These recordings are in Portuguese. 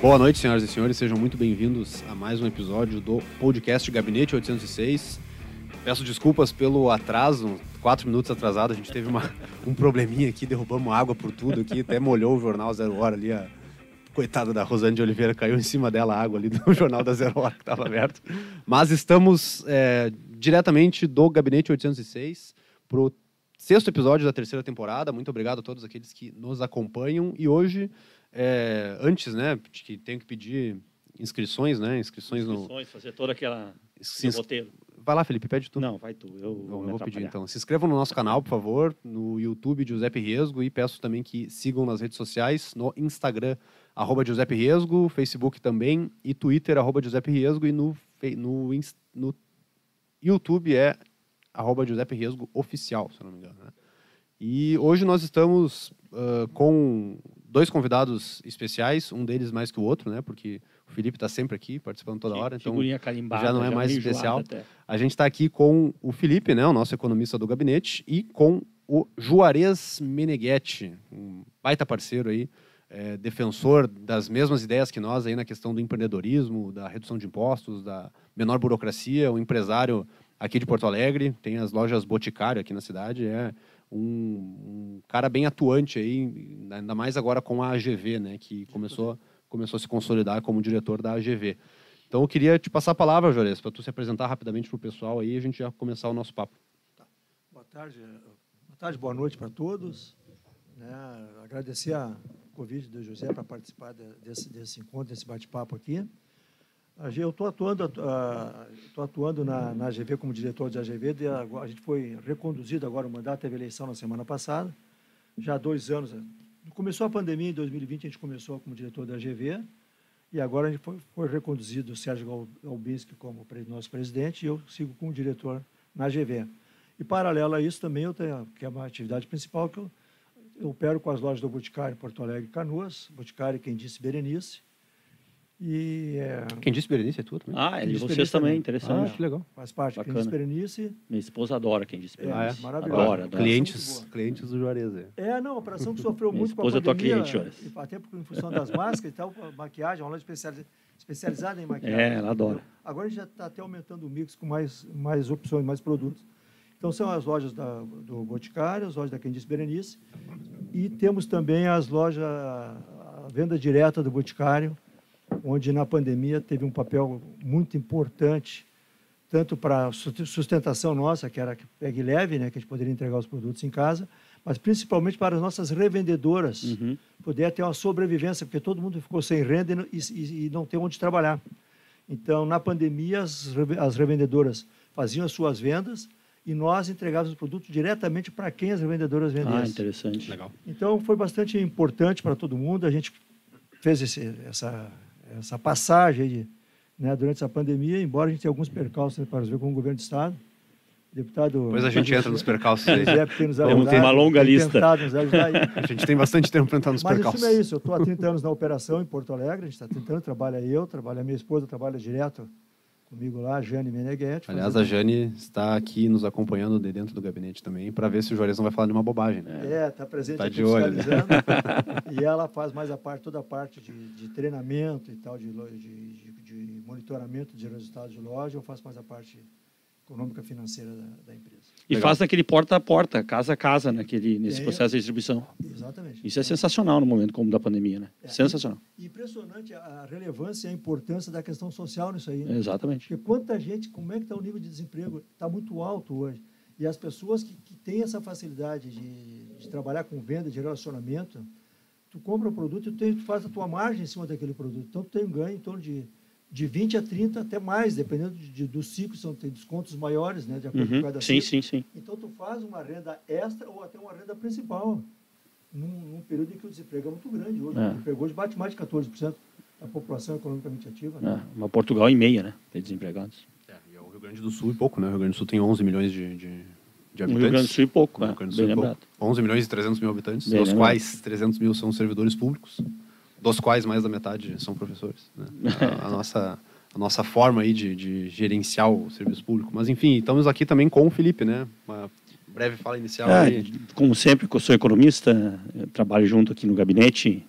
Boa noite, senhoras e senhores, sejam muito bem-vindos a mais um episódio do podcast Gabinete 806. Peço desculpas pelo atraso, quatro minutos atrasado, a gente teve uma, um probleminha aqui, derrubamos água por tudo aqui, até molhou o jornal Zero Hora ali, a coitada da Rosane de Oliveira, caiu em cima dela a água ali do jornal da Zero Hora que estava aberto. Mas estamos é, diretamente do Gabinete 806 para o sexto episódio da terceira temporada. Muito obrigado a todos aqueles que nos acompanham. E hoje, é, antes, né, que tenho que pedir inscrições, né, inscrições, inscrições no... fazer toda aquela Se ins... roteiro. Vai lá, Felipe, pede tu. Não, vai tu. Eu, Bom, eu vou pedir então. Se inscrevam no nosso canal, por favor, no YouTube Giuseppe Riesgo e peço também que sigam nas redes sociais, no Instagram, arroba Giuseppe Riesgo, Facebook também e Twitter, arroba Giuseppe Riesgo e no, no, no YouTube é arroba Giuseppe Riesgo Oficial, se não me engano. Né? E hoje nós estamos uh, com dois convidados especiais, um deles mais que o outro, né? Porque o Felipe está sempre aqui, participando toda hora, então já não é já mais especial. A gente está aqui com o Felipe, né? O nosso economista do gabinete, e com o Juarez Meneghetti, um baita parceiro aí, é, defensor das mesmas ideias que nós aí na questão do empreendedorismo, da redução de impostos, da menor burocracia, um empresário aqui de Porto Alegre, tem as lojas Boticário aqui na cidade, é um, um, cara bem atuante aí, ainda mais agora com a AGV, né, que começou, começou a se consolidar como diretor da AGV. Então eu queria te passar a palavra, Jores, para tu se apresentar rapidamente para o pessoal aí e a gente já começar o nosso papo. Tá. Boa tarde, boa tarde, boa noite para todos. Né, agradecer a convite do José para participar desse, desse encontro, desse bate-papo aqui. Eu estou atuando, estou atuando na, na AGV como diretor de AGV. A gente foi reconduzido agora o mandato, teve eleição na semana passada, já há dois anos. Começou a pandemia em 2020, a gente começou como diretor da AGV, e agora a gente foi, foi reconduzido o Sérgio Galbinski como nosso presidente, e eu sigo como diretor na AGV. E, paralelo a isso, também eu tenho, que é uma atividade principal, que eu, eu opero com as lojas do Boticário em Porto Alegre e Canoas, Boticário, quem disse, Berenice, e, é... Quem disse Berenice é tu também? Ah, e vocês também, interessante. Ah, que legal. Faz parte. Bacana. Quem disse Berenice. Minha esposa adora quem disse Berenice. É, ah, é? Maravilhoso. Adora, adora. Clientes, clientes do Juarez. É, é não, a operação que sofreu muito com a pandemia. esposa é tua cliente, Juarez. Até porque, em função das máscaras e tal, maquiagem, uma loja especializada em maquiagem. É, ela adora. Agora a gente já está até aumentando o mix com mais, mais opções, mais produtos. Então, são as lojas da, do Boticário, as lojas da Quem Disse Berenice, e temos também as lojas, a venda direta do Boticário, onde na pandemia teve um papel muito importante, tanto para a sustentação nossa, que era pegue leve, né, que a gente poderia entregar os produtos em casa, mas principalmente para as nossas revendedoras uhum. poder ter uma sobrevivência, porque todo mundo ficou sem renda e, e, e não tem onde trabalhar. Então, na pandemia, as, as revendedoras faziam as suas vendas e nós entregávamos os produtos diretamente para quem as revendedoras vendessem. Ah, interessante. Legal. Então, foi bastante importante para todo mundo. A gente fez esse, essa essa passagem de, né, durante essa pandemia, embora a gente tenha alguns percalços para ver com o governo do Estado. Deputado. Depois a gente entra nos percalços aí. Temos uma longa lista. a gente tem bastante tempo para entrar nos Mas percalços. Mas isso é isso. Eu estou há 30 anos na operação em Porto Alegre. A gente está tentando, trabalha eu, trabalha minha esposa, trabalha direto comigo lá, a Jane Meneghetti. Aliás, a Jane está aqui nos acompanhando de dentro do gabinete também, para ver se o Juarez não vai falar nenhuma bobagem. Né? É, está presente tá de olho. e ela faz mais a parte, toda a parte de, de treinamento e tal, de, de, de, monitoramento de resultados de loja, eu faço mais a parte econômica financeira da, da empresa. E Legal. faz naquele porta a porta, casa a casa, naquele, nesse Tem, processo de distribuição. Exatamente. Isso é sensacional no momento como da pandemia, né? É, sensacional. Impressionante a relevância e a importância da questão social nisso aí. Né? Exatamente. Porque quanta gente, como é que está o nível de desemprego? Está muito alto hoje. E as pessoas que, que têm essa facilidade de, de, trabalhar com venda, de relacionamento, tu compra o produto e tu, tu faz a tua margem em cima daquele produto. Então, tu tem um ganho em torno de de 20 a 30 até mais, dependendo de, de, do ciclo, são, tem descontos maiores, né, de acordo uhum. com cada sim, ciclo. Sim, sim, Então, tu faz uma renda extra ou até uma renda principal, num, num período em que o desemprego é muito grande hoje. É. O desemprego hoje bate mais de 14% da população economicamente ativa. Né? É, mas Portugal em meia, né, de desempregados. É, e é o Rio Grande do Sul e pouco, né, o Rio Grande do Sul tem 11 milhões de, de, de habitantes. O Rio Grande do Sul e pouco, o Rio Grande do Sul bem lembrado. 11 milhões e 300 mil habitantes, bem dos lembrado. quais 300 mil são servidores públicos, dos quais mais da metade são professores. Né? a, a nossa a nossa forma aí de, de gerenciar o serviço público. Mas, enfim, estamos aqui também com o Felipe, né? Uma breve fala inicial. É, aí. Como sempre, eu sou economista, eu trabalho junto aqui no gabinete,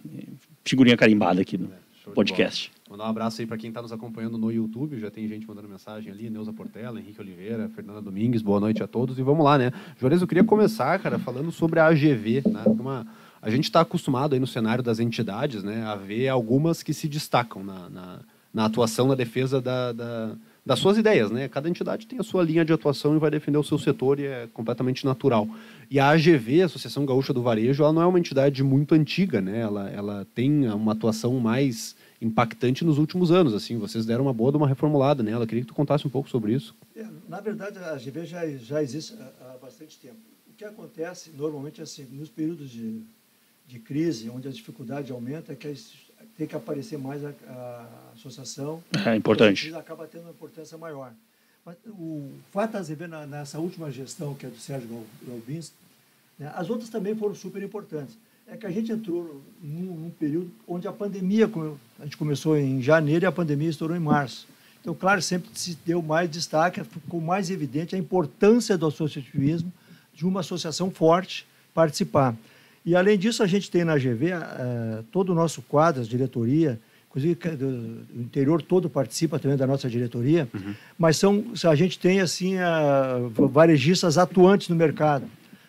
figurinha carimbada aqui. No... É, podcast. Mandar um abraço aí para quem está nos acompanhando no YouTube. Já tem gente mandando mensagem ali. Neuza Portela, Henrique Oliveira, Fernanda Domingues. Boa noite a todos. E vamos lá, né? Juarez, eu queria começar, cara, falando sobre a AGV, né? Uma, a gente está acostumado aí no cenário das entidades, né? A ver algumas que se destacam na, na, na atuação na defesa da, da das suas ideias, né? Cada entidade tem a sua linha de atuação e vai defender o seu setor e é completamente natural. E a AGV, a Associação Gaúcha do Varejo, ela não é uma entidade muito antiga, né? Ela, ela tem uma atuação mais impactante nos últimos anos, assim. Vocês deram uma boa de uma reformulada nela. Queria que tu contasse um pouco sobre isso. É, na verdade, a AGV já, já existe há, há bastante tempo. O que acontece normalmente assim, nos períodos de, de crise, onde a dificuldade aumenta, é que tem que aparecer mais a, a associação. É importante. acaba tendo uma importância maior. Mas o fato de ver nessa última gestão, que é do Sérgio Galbins, né, as outras também foram super importantes. É que a gente entrou num, num, período onde a pandemia, a gente começou em janeiro e a pandemia estourou em março. Então, claro, sempre se deu mais destaque, ficou mais evidente a importância do associativismo, de uma associação forte participar. E, além disso, a gente tem na GV uh, eh, todo o nosso quadro, a diretoria, inclusive o interior todo participa também da nossa diretoria, uhum. mas são, a gente tem assim uh, varejistas atuantes no mercado.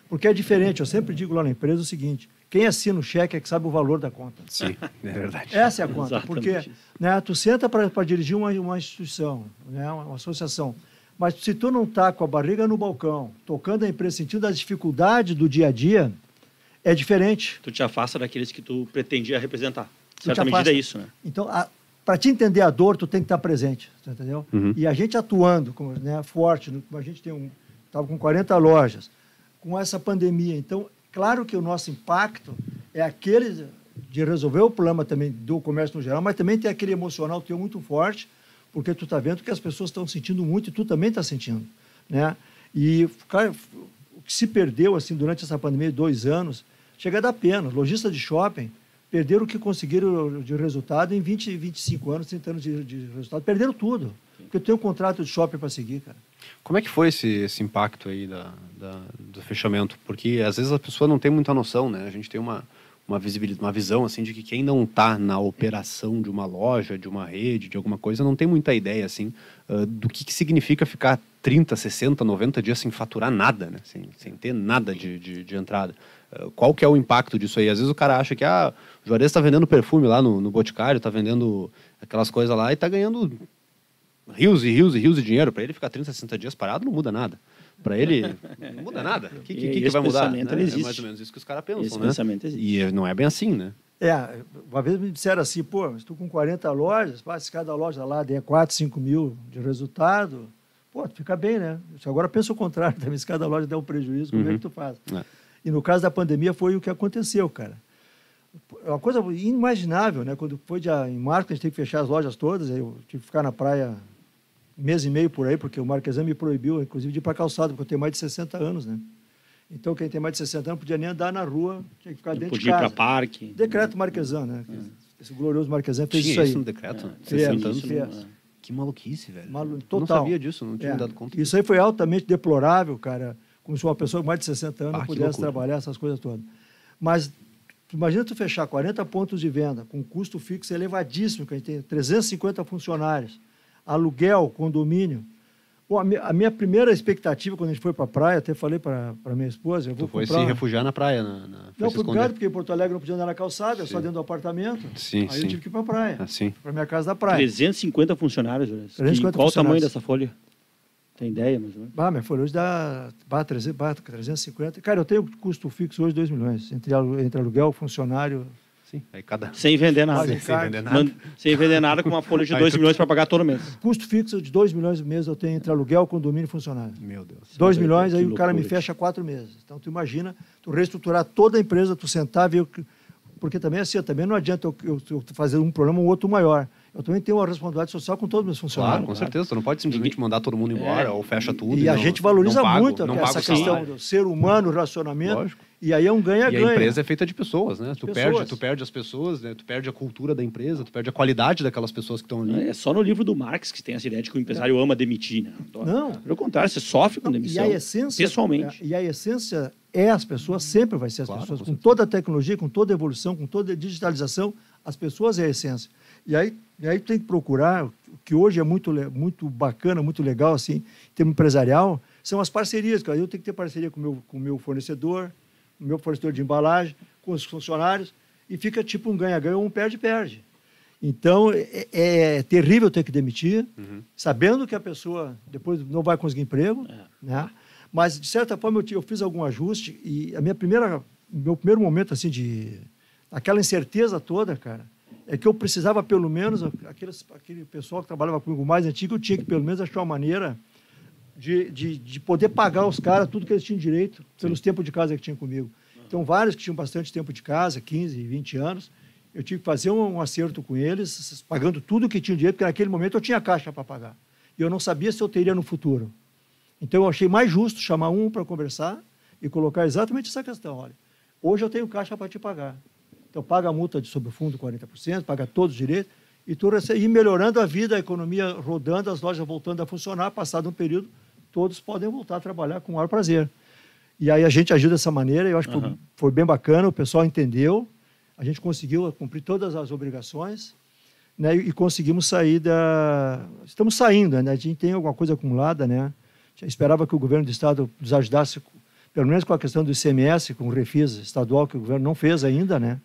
Porque é diferente, eu sempre digo lá na empresa o seguinte, quem assina o cheque é que sabe o valor da conta. Sim, é verdade. Essa é a conta, Exatamente. porque né, tu senta para dirigir uma, uma instituição, né, uma, associação, mas se tu não está com a barriga no balcão, tocando a empresa, sentindo as dificuldades do dia a dia, é diferente. Tu te afasta daqueles que tu pretendia representar. Tu certa medida é isso, né? Então, para te entender a dor, tu tem que estar presente, entendeu? Uhum. E a gente atuando, como, né, forte, como a gente tem um, estava com 40 lojas, com essa pandemia. Então, claro que o nosso impacto é aquele de resolver o problema também do comércio no geral, mas também tem aquele emocional teu muito forte, porque tu está vendo que as pessoas estão sentindo muito e tu também está sentindo, né? E cara, o que se perdeu assim durante essa pandemia de dois anos chega a dar pena. Lojistas de shopping perderam o que conseguiram de resultado em 20, 25 anos, 30 anos de, de resultado. Perderam tudo. Porque tenho um contrato de shopping para seguir, cara. Como é que foi esse, esse impacto aí da, da, do fechamento? Porque às vezes a pessoa não tem muita noção, né? A gente tem uma, uma visibilidade, uma visão assim de que quem não está na operação de uma loja, de uma rede, de alguma coisa, não tem muita ideia assim uh, do que, que significa ficar 30, 60, 90 dias sem faturar nada, né? Sem, sem ter nada de, de, de entrada. Uh, qual que é o impacto disso aí? Às vezes o cara acha que ah, o Juarez está vendendo perfume lá no, no Boticário, está vendendo aquelas coisas lá e está ganhando rios e rios e rios de dinheiro. Para ele ficar 30, 60 dias parado não muda nada. Para ele, não muda nada. O que, que, que, vai mudar? Né? É mais ou menos isso que os caras pensam, esse né? Pensamento existe. E não é bem assim, né? É, uma vez me disseram assim, pô, estou com 40 lojas, se cada loja lá der 4, 5 mil de resultado, pô, fica bem, né? Agora pensa o contrário também, se cada loja der um prejuízo, como uhum. é que tu faz? É. E no caso da pandemia foi o que aconteceu, cara. É uma coisa inimaginável, né? Quando foi de, em março, a gente teve que fechar as lojas todas, eu tive que ficar na praia mês e meio por aí, porque o Marquesan me proibiu, inclusive, de ir para calçado, porque eu tenho mais de 60 anos, né? Então, quem tem mais de 60 anos podia nem andar na rua, tinha que ficar dentro de casa. Podia ir para parque. Decreto Marquesan, né? É. Esse glorioso Marquesan fez tinha isso aí. isso no decreto? É. 60 anos? Fez. Que maluquice, velho. Malu... Total. Eu não sabia disso, não tinha é. dado conta. Isso aí foi altamente deplorável, cara. Como se uma pessoa com mais de 60 anos ah, pudesse trabalhar essas coisas todas. Mas imagina tu fechar 40 pontos de venda com custo fixo elevadíssimo, que a gente tem 350 funcionários, aluguel, condomínio. Bom, a, minha, a minha primeira expectativa quando a gente foi para a praia, até falei para minha esposa, eu vou tu foi comprar... se refugiar na praia, na, na... Não, por causa, porque em Porto Alegre não podia andar na calçada, sim. só dentro do apartamento. Sim, Aí sim. eu tive que ir para a praia, ah, para minha casa da praia. 350 funcionários, 350 Qual funcionários. o tamanho dessa folha? Tem ideia, mais ou menos? Bah, minha folha hoje dá bah, 300, bah, 350. Cara, eu tenho custo fixo hoje 2 milhões, entre, entre aluguel, funcionário, Sim, aí cada... Sem vender nada. Sem, sem vender nada. sem vender nada com uma folha de 2 milhões para pagar todo mês. Custo fixo de 2 milhões por mês eu tenho entre aluguel, condomínio e funcionário. Meu Deus. 2 milhões, aí o cara me fecha quatro meses. Então, tu imagina, tu reestruturar toda a empresa, tu sentar, ver... Porque também assim, também não adianta eu, eu, eu fazer um problema ou outro maior eu também tenho uma responsabilidade social com todos os meus funcionários. Claro, com certeza. Você não pode simplesmente mandar todo mundo embora é. ou fecha tudo. E, e a não, gente valoriza pago, muito essa questão do ser humano, relacionamento. Lógico. E aí é um ganha-ganha. E a empresa é feita de pessoas, né? Tu, pessoas. Perde, tu perde as pessoas, né? tu perde a cultura da empresa, tu perde a qualidade daquelas pessoas que estão ali. É só no livro do Marx que tem essa ideia de que o empresário é. ama demitir, né? Não. Pelo contrário, você sofre com demissão. E a essência, pessoalmente. E a essência é as pessoas, sempre vai ser as claro, pessoas, com, com toda a tecnologia, com toda a evolução, com toda a digitalização, As pessoas é a essência. E aí, e aí tem que procurar, o que hoje é muito, muito bacana, muito legal, assim, em termos empresarial, são as parcerias. Cara. Eu tenho que ter parceria com meu, o com meu fornecedor, com o meu fornecedor de embalagem, com os funcionários, e fica tipo um ganha-ganha ou um perde-perde. Então, é, é, terrível ter que demitir, uhum. sabendo que a pessoa depois não vai conseguir emprego, é. né? Mas, de certa forma, eu, eu, fiz algum ajuste e a minha primeira, meu primeiro momento, assim, de... Aquela incerteza toda, cara, é que eu precisava, pelo menos, aqueles, aquele pessoal que trabalhava comigo mais antigo, eu tinha que, pelo menos, achar uma maneira de, de, de poder pagar os caras tudo que eles tinham direito pelos Sim. tempos de casa que tinham comigo. Então, vários que tinham bastante tempo de casa, 15, 20 anos, eu tive que fazer um, um acerto com eles, pagando tudo que tinha direito, porque naquele momento eu tinha caixa para pagar. E eu não sabia se eu teria no futuro. Então, eu achei mais justo chamar um para conversar e colocar exatamente essa questão. Olha, hoje eu tenho caixa para te pagar. Então, paga a multa de sobre o fundo 40%, paga todos os direitos, e tu ir melhorando a vida, a economia rodando, as lojas voltando a funcionar, passado um período, todos podem voltar a trabalhar com o maior prazer. E aí a gente ajuda dessa maneira, eu acho que uhum. foi, foi, bem bacana, o pessoal entendeu, a gente conseguiu cumprir todas as obrigações, né, e, conseguimos sair da... Estamos saindo, né, a gente tem alguma coisa acumulada, né, já esperava que o governo do estado nos ajudasse, pelo menos com a questão do ICMS, com o refis estadual, que o governo não fez ainda, né,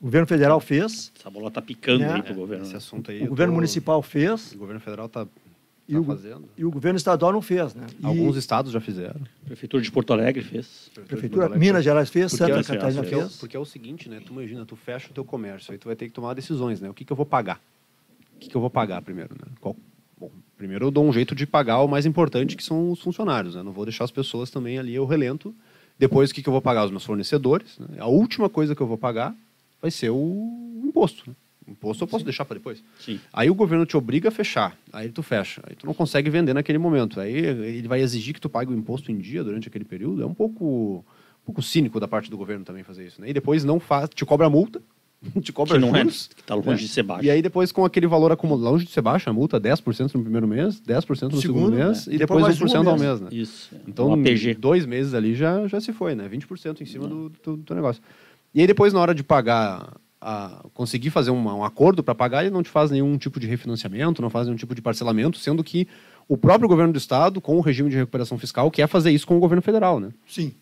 o governo federal fez. Essa bola está picando né? aí para o governo. Esse assunto aí. O governo tô... municipal fez. O governo federal está e, o, fazendo. e o governo estadual não fez, né? E... Alguns estados já fizeram. A Prefeitura de Porto Alegre fez. Prefeitura, Prefeitura Alegre Minas fez. Gerais fez, porque Santa é, Catarina fez. É, porque é o seguinte, né? Tu imagina, tu fecha o teu comércio, aí tu vai ter que tomar decisões, né? O que, que eu vou pagar? O que, que eu vou pagar primeiro, né? Qual... Bom, primeiro eu dou um jeito de pagar o mais importante, que são os funcionários, né? Não vou deixar as pessoas também ali eu relento. Depois, o que, que eu vou pagar? Os meus fornecedores. Né? A última coisa que eu vou pagar vai ser o imposto, né? Imposto eu posso Sim. deixar para depois. Sim. Aí o governo te obriga a fechar, aí tu fecha, aí tu não consegue vender naquele momento. Aí ele vai exigir que tu pague o imposto em dia durante aquele período. É um pouco, um pouco cínico da parte do governo também fazer isso. Né? E depois não faz, te cobra multa, te cobra que não é, juros. É, que tá longe né? de ser baixo. E aí depois com aquele valor acumulado, longe de ser baixo, a multa 10% no primeiro mês, 10% no segundo, segundo mês né? e depois, depois 1% ao mês. Né? Isso. Então, um dois meses ali já, já se foi, né? 20% em cima do, do, do negócio. E aí depois na hora de pagar a conseguir fazer um, um acordo para pagar, ele não te faz nenhum tipo de refinanciamento, não faz nenhum tipo de parcelamento, sendo que o próprio governo do estado, com o regime de recuperação fiscal, quer fazer isso com o governo federal, né? Sim.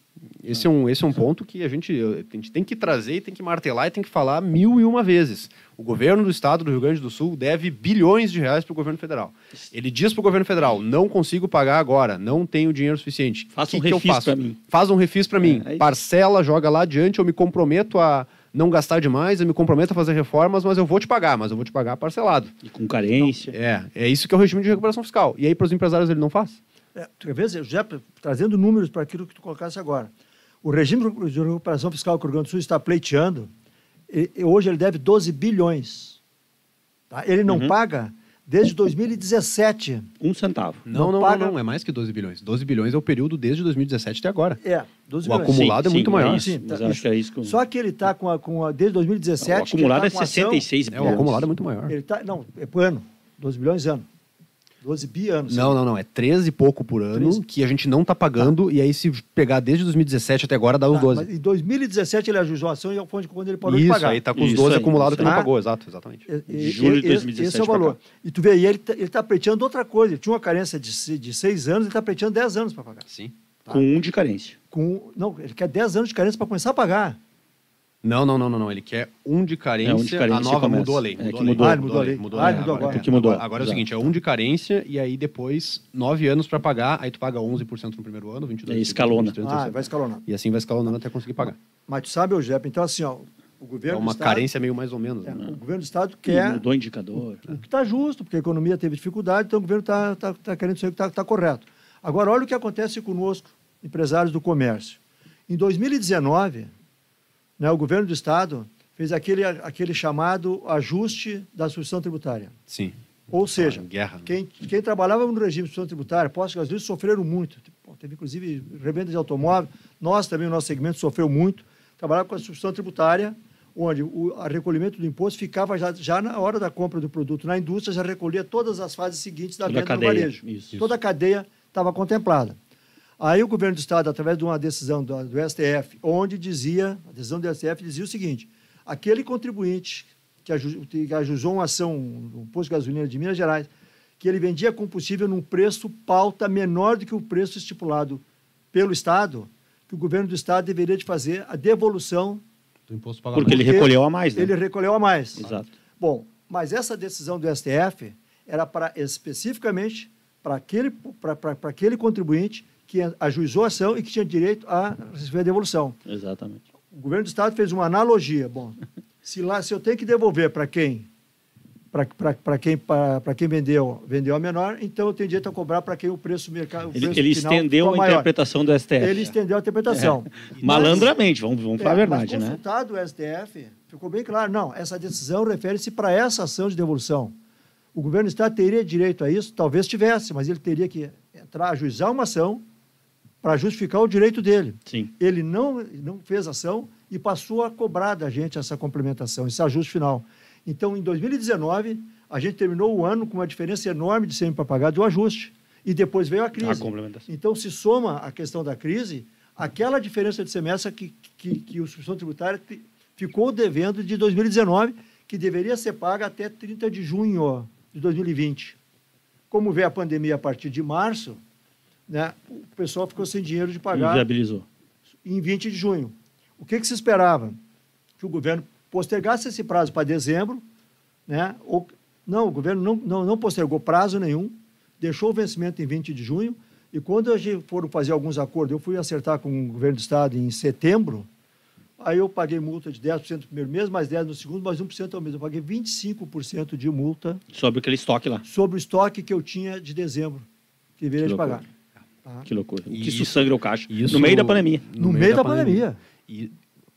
Esse é um, esse é um ponto que a gente, a gente tem que trazer, tem que martelar e tem que falar mil e uma vezes. O governo do estado do Rio Grande do Sul deve bilhões de reais para o governo federal. Ele diz para o governo federal: não consigo pagar agora, não tenho dinheiro suficiente. Faça um refis para mim. Faz um refis para mim. É, é Parcela, joga lá adiante, eu me comprometo a não gastar demais, eu me comprometo a fazer reformas, mas eu vou te pagar, mas eu vou te pagar parcelado. E com carência. Então, é, é isso que é o regime de recuperação fiscal. E aí, para os empresários, ele não faz? É, vê, já trazendo números para aquilo que tu colocasse agora. O regime de recuperação fiscal que o Rio Grande do Sul está pleiteando, e, e hoje ele deve 12 bilhões. Tá? Ele não uhum. paga desde 2017. Um centavo. Não, não, não, paga... não, é mais que 12 bilhões. 12 bilhões é o período desde 2017 até agora. É, 12 o bilhões. acumulado sim, é muito sim, maior. Sim, tá, acho que é isso. Só que ele está com a, com a, desde 2017. o acumulado tá é 66 bilhões. É, o acumulado é muito maior. Ele tá, não, é por ano. 12 bilhões ano. 12 bi anos. Não, não, não. É 13 e pouco por ano 13. que a gente não está pagando. Tá. E aí, se pegar desde 2017 até agora, dá os tá, 12. Mas em 2017 ele ajustou a ação e foi quando ele parou isso, de pagar. Isso, aí está com os 12 acumulados que não pagou, exato, exatamente. E, Julho de 2017. Esse é o valor. E tu vê, e ele está tá pleiteando outra coisa. Ele tinha uma carência de, de 6 anos, ele está pleiteando 10 anos para pagar. Sim. Tá? Com um de carência. Com, não, ele quer 10 anos de carência para começar a pagar. Não, não, não, não, não. Ele quer um de carência. É, um de carência a nova mudou a lei. Mudou, é, que mudou, ah, mudou, a lei. Mudou a lei. Ah, mudou agora. agora. mudou. Agora, agora é o seguinte, é um de carência e aí depois nove anos para pagar, aí tu paga 11% no primeiro ano, 22%. E escalona. 23, ah, vai escalonando. E assim vai escalonando até conseguir pagar. Mas tu sabe, Eugênio, então assim, ó, o governo É uma estado, carência meio mais ou menos. É, né? O governo do Estado quer... E mudou o indicador. O, o que está justo, porque a economia teve dificuldade, então o governo está tá, tá querendo saber que está tá correto. Agora, olha o que acontece conosco, empresários do comércio. Em 2019 né, o governo do Estado fez aquele, aquele chamado ajuste da substituição tributária. Sim. Ou seja, guerra, né? quem, quem trabalhava no regime de substituição tributária, postos gasolina, sofreram muito. Teve, inclusive, revenda de automóvel. Nós também, o nosso segmento, sofreu muito. Trabalhava com a substituição tributária, onde o recolhimento do imposto ficava já, já na hora da compra do produto na indústria, já recolhia todas as fases seguintes da Toda venda cadeia. do varejo. Isso. Toda a cadeia estava contemplada. Aí o governo do Estado, através de uma decisão do, do STF, onde dizia, a decisão do STF dizia o seguinte, aquele contribuinte que, aju, que ajustou uma ação no posto de gasolina de Minas Gerais, que ele vendia combustível num preço pauta menor do que o preço estipulado pelo Estado, que o governo do Estado deveria de fazer a devolução do imposto pagamento. Porque ele recolheu a mais, né? ele recolheu a mais. Exato. Bom, mas essa decisão do STF era para especificamente para aquele, aquele contribuinte que ajuizou a ação e que tinha direito a receber a devolução. Exatamente. O governo do Estado fez uma analogia. Bom, se, lá, se eu tenho que devolver para quem para, quem, para, quem vendeu, vendeu a menor, então eu tenho direito a cobrar para quem o preço mercado. o Ele, preço ele estendeu a interpretação do STF. Ele estendeu a interpretação. Mas- Malandramente, vamos, vamos falar a é, verdade, mas né? consultado o STF, ficou bem claro, não, essa decisão refere-se para essa ação de devolução. O governo do Estado teria direito a isso? Talvez tivesse, mas ele teria que entrar, ajuizar uma ação para justificar o direito dele. Sim. Ele não, não fez ação e passou a cobrar da gente essa complementação, esse ajuste final. Então, em 2019, a gente terminou o ano com uma diferença enorme de sempre para pagar do ajuste. E depois veio a crise. A complementação. Então, se soma a questão da crise, aquela diferença de semestre que, que, que o substituto tributário te- ficou devendo de 2019, que deveria ser paga até 30 de junho de 2020. Como veio a pandemia a partir de março, né, o pessoal ficou sem dinheiro de pagar Inviabilizou. em 20 de junho. O que, que se esperava? Que o governo postergasse esse prazo para dezembro, né? Ou, não, o governo não, não, não postergou prazo nenhum, deixou o vencimento em 20 de junho, e quando a gente foram fazer alguns acordos, eu fui acertar com o governo do Estado em setembro, aí eu paguei multa de 10% no primeiro mês, mais 10% no segundo, mais 1% ao mês. Eu paguei 25% de multa Sobre aquele estoque lá. sobre o estoque que eu tinha de dezembro, que deveria de pagar. Tá? Que loucura. O que Isso- sangra o caixa. Isso no meio da pandemia. No meio da pandemia. E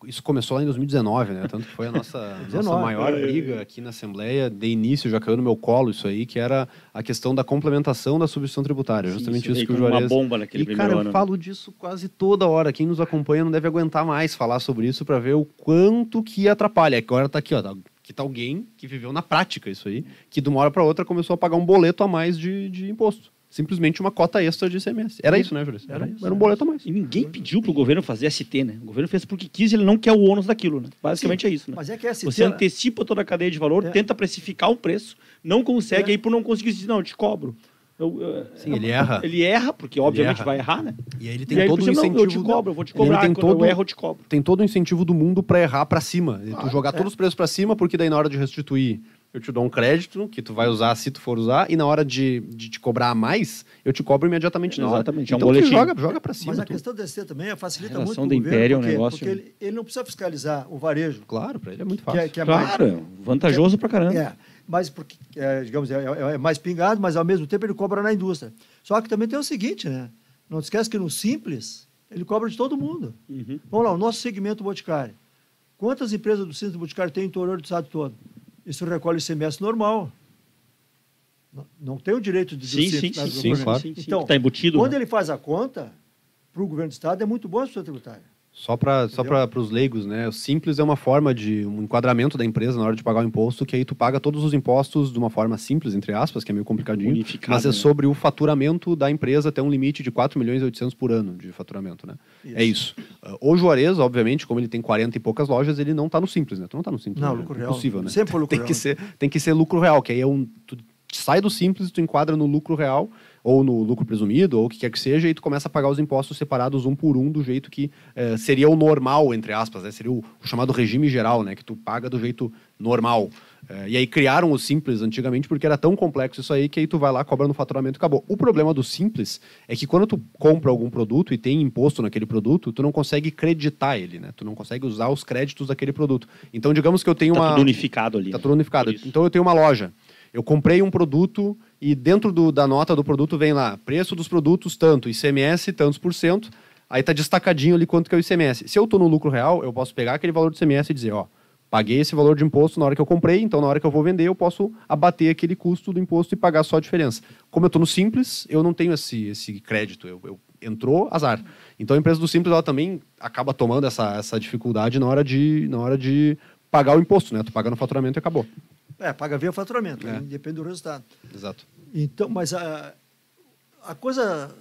isso começou lá em 2019, né? Tanto que foi a nossa, nossa 19. maior briga aqui na Assembleia, de início, já caiu no meu colo isso aí, que era a questão da complementação da substituição tributária. Justamente Isso isso, que o como uma Juarez... bomba naquele e, primeiro cara, ano. eu falo disso quase toda hora. Quem nos acompanha não deve aguentar mais falar sobre isso para ver o quanto que atrapalha. Agora tá aqui, ó. Tá, que tá alguém que viveu na prática isso aí, que de uma hora para outra começou a pagar um boleto a mais de, de imposto. Simplesmente uma cota extra de ICMS. Era isso, né, Júlio? Era isso, Era um é. boleto a mais. E ninguém pediu para o governo fazer ST, né? O governo fez porque quis e ele não quer o ônus daquilo, né? Basicamente é isso, né? Mas é que essa Você antecipa toda a cadeia de valor, É. tenta precificar o preço, não consegue, É. aí por não conseguir dizer, não, eu te cobro. Eu, eu- Sim, ele erra. Ele erra, porque obviamente erra. vai errar, né? E aí ele e tem aí todo o incentivo. não, eu te cobro, eu vou te Ele cobrar, tem quando todo- eu erro, eu te cobro. tem todo o incentivo do mundo para errar para cima. E tu Ah, jogar é. todos os preços para cima, porque daí na hora de restituir eu te dou um crédito que tu vai usar se tu for usar, e na hora de, de te cobrar a mais, eu te cobro imediatamente na hora. Exatamente, é um então tu boletim. joga, joga para cima. Mas a tu. questão do ST também facilita A relação muito do o governo, império é um porque, negócio- porque ele, ele não precisa fiscalizar o varejo, Claro, para ele é muito que fácil. é, que é mais... Claro, vantajoso pra caramba. É, mas porque, é, digamos, é, é- é mais pingado, mas ao mesmo tempo ele cobra na indústria. Só que também tem o seguinte, né? Não esquece que no Simples, ele cobra de todo mundo. Uhum. Vamos lá, o nosso segmento Boticário. Quantas empresas do centro Boticário tem em interior do estado todo? Isso recolhe ICMS normal. Não, não tem o direito de Sim, sim, sim, sim, claro. sim, sim. Então, tá embutido. Quando né? ele faz a conta, para o governo do estado, é muito bom a instituição tributária. Só para só os leigos, né? O simples é uma forma de um enquadramento da empresa na hora de pagar o imposto, que aí tu paga todos os impostos de uma forma simples, entre aspas, que é meio complicadinho, Unificado, mas é né? sobre o faturamento da empresa até um limite de 4 milhões e 800 por ano de faturamento, né? É isso. Uh, O Juarez, obviamente, como ele tem 40 e poucas lojas, ele não está no simples, né? Tu não está no simples. Não, né? lucro real. Impossível, né? Sempre foi lucro tem real. Que ser, tem que ser lucro real, que aí é um... Tu sai do simples, tu enquadra no lucro real, ou no lucro presumido, ou o que quer que seja, e tu começa a pagar os impostos separados um por um, do jeito que eh, seria o normal, entre aspas, né? Seria o, o chamado regime geral, né? Que tu paga do jeito normal. Eh, e aí criaram o Simples antigamente porque era tão complexo isso aí que aí tu vai lá, cobra no faturamento e acabou. O problema do Simples é que quando tu compra algum produto e tem imposto naquele produto, tu não consegue creditar ele, né? Tu não consegue usar os créditos daquele produto. Então, digamos que eu tenho Tá uma... tudo unificado ali. Tá né? tudo unificado. Então eu tenho uma loja. Eu comprei um produto e dentro do- da nota do produto vem lá, preço dos produtos tanto, ICMS tantos por cento, aí tá destacadinho ali quanto que é o ICMS. Se eu tô no lucro real, eu posso pegar aquele valor do ICMS e dizer, ó, paguei esse valor de imposto na hora que eu comprei, então na hora que eu vou vender eu posso abater aquele custo do imposto e pagar só a diferença. Como eu tô no Simples, eu não tenho esse, esse crédito, eu, eu- entrou, azar. Então a empresa do Simples, ela também acaba tomando essa, essa dificuldade na hora de, na hora de pagar o imposto, né? Tu paga no faturamento e acabou. É, paga via faturamento, É. depende do resultado. Exato. Então, mas a, a coisa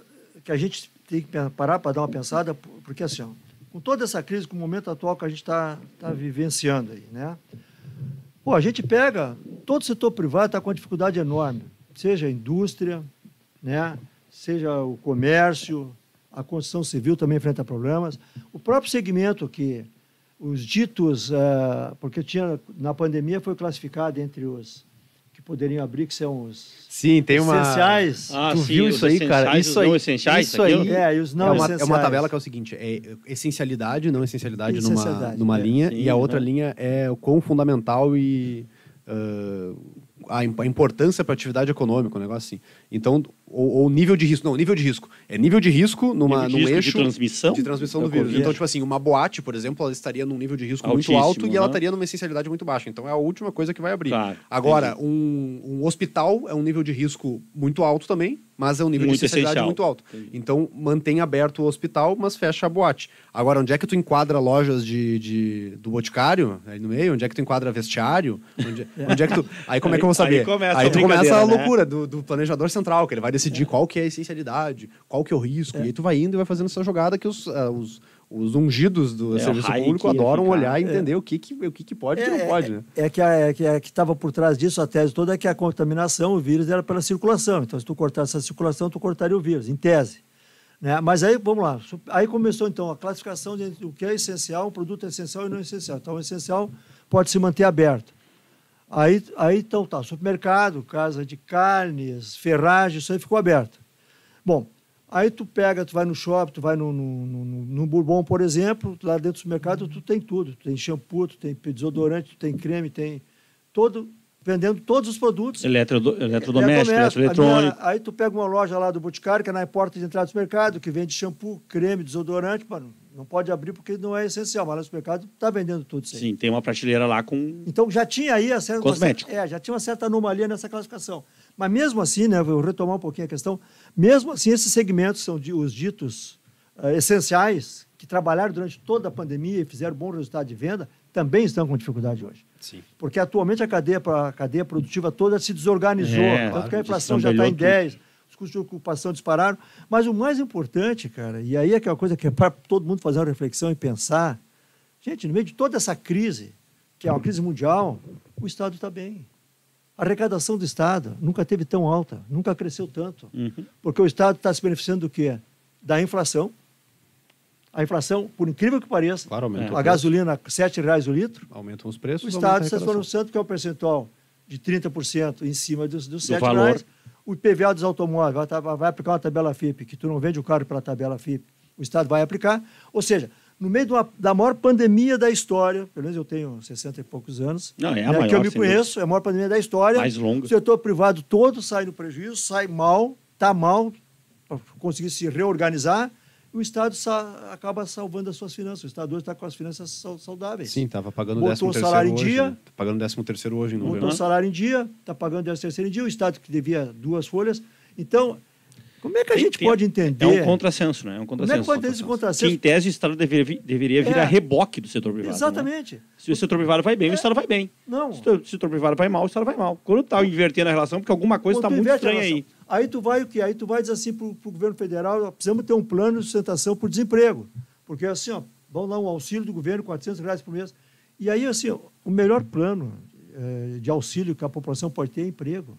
que a gente tem que parar para dar uma pensada, porque assim, ó, com toda essa crise, com o momento atual que a gente está tá vivenciando aí, né? Pô, a gente pega, todo o setor privado está com uma dificuldade enorme, seja a indústria, né, seja o comércio, a construção civil também enfrenta problemas. O próprio segmento que os ditos, uh, porque tinha na pandemia foi classificado entre os que poderiam abrir, que são os Sim, tem uma. essenciais. Ah, tu sim, viu isso aí, cara? Isso os não aí- essenciais, isso aí- É, e os não é, uma, é uma tabela que é o seguinte: é essencialidade, não essencialidade, numa, Essencialidade, numa é. linha, Sim, e a outra né? linha é o quão fundamental e a, im- a importância para a atividade econômica, um negócio assim. Então, ou, ou nível de risco. Não, nível de risco. É nível de risco numa, Nível de num risco de eixo transmissão de transmissão da do vírus. Então, tipo assim, uma boate, por exemplo, ela estaria num nível de risco Altíssimo, muito alto e ela né? estaria numa essencialidade muito baixa. Então, é a última coisa que vai abrir. Claro, Agora, um, um hospital é um nível de risco muito alto também, mas é um nível Muito de essencialidade essencial. muito alto. Entendi. Então, mantém aberto o hospital, mas fecha a boate. Agora, onde é que tu enquadra lojas de, de- do Boticário, aí no meio? Onde é que tu enquadra vestiário? Onde, onde é que tu... Aí como é que eu vou Aí- saber? aí começa a tu começa a né? loucura do, do planejador central, que ele vai decidir qual que é a essencialidade, qual que é o risco. E aí tu vai indo e vai fazendo essa jogada que os, ah, os, os ungidos do É, serviço público adoram ficar. olhar e entender o, que, que, o que, que pode e o que não pode, né? É que a, é que a que estava por trás disso, a tese toda é que a contaminação, o vírus era pela circulação. Então, se tu cortasse essa circulação, tu cortaria o vírus, em tese. Né? Mas aí, vamos lá. Aí começou, então, a classificação de o que é essencial, um produto essencial e não essencial. Então, o essencial pode se manter aberto. Aí, aí então, tá, supermercado, casa de carnes, ferragem, isso aí ficou aberto. Bom, aí tu pega, tu vai no shopping, tu vai no, no, no, no Bourbon, por exemplo, lá dentro do supermercado tu tem tudo. Tu tem shampoo, tu tem desodorante, tu tem creme, tem todo, vendendo todos os produtos. Eletrodoméstico, Eletrodoméstico. eletroeletrônico. Aí tu pega uma loja lá do Boticário, que é na porta de entrada do supermercado, que vende shampoo, creme, desodorante, mano, não pode abrir porque não é essencial, mas no supermercado está vendendo tudo isso aí. Sim, tem uma prateleira lá com. Então já tinha aí a certa, Cosmético. É, já tinha uma certa anomalia nessa classificação. Mas mesmo assim, né, vou retomar um pouquinho a questão, mesmo assim esses segmentos são di- os ditos eh, essenciais, que trabalharam durante toda a pandemia e fizeram bom resultado de venda, também estão com dificuldade hoje. Sim. Porque atualmente a cadeia, a cadeia produtiva toda se desorganizou, É, tanto claro, que a inflação já está em 10, os custos de ocupação dispararam. Mas o mais importante, cara, e aí é que uma coisa que é para todo mundo fazer uma reflexão e pensar, gente, no meio de toda essa crise, que é uma crise mundial, o Estado está bem. A arrecadação do Estado nunca teve tão alta, nunca cresceu tanto. Uhum. Porque o Estado está se beneficiando do quê? Da inflação. A inflação, por incrível que pareça, Claro, a preço. gasolina 7 reais o litro, Aumentam os preços. o a Estado está se beneficiando que é o percentual de 30% em cima dos, dos Do 7 valor. reais. O IPVA dos automóveis vai, vai aplicar uma tabela FIP, que tu não vende o carro pela tabela FIP, o Estado vai aplicar. Ou seja, no meio uma- da maior pandemia da história, pelo menos eu tenho 60 e poucos anos, Não, é a né, maior, que eu me conheço, é a maior pandemia da história. Mais longa. O setor privado todo sai no prejuízo, sai mal, está mal, para conseguir se reorganizar, o Estado sa- acaba salvando as suas finanças. O Estado hoje está com as finanças sau- saudáveis. Sim, estava pagando Botou 13 o terceiro salário em dia. né? Tá pagando 13 terceiro hoje em botou o salário em dia, está pagando 13 terceiro em dia, o Estado que devia duas folhas. Então, como é que a gente tem- pode É entender? um contrassenso, né? É um Como é que contrassenso. pode ter esse Que, contrassenso? em tese, o Estado deveria, deveria vir É. reboque do setor privado. né? Exatamente. Se o setor privado vai bem, o Estado vai bem. Não. Se o setor privado vai mal, o Estado vai mal. Quando está invertendo a relação, porque alguma coisa está muito estranha aí. Aí tu vai o quê? Aí tu vai dizer assim para o governo federal, precisamos ter um plano de sustentação por desemprego. Porque assim, ó, vamos lá um auxílio do governo, 400 reais por mês. E aí, assim, ó, o melhor plano eh, de auxílio que a população pode ter é emprego.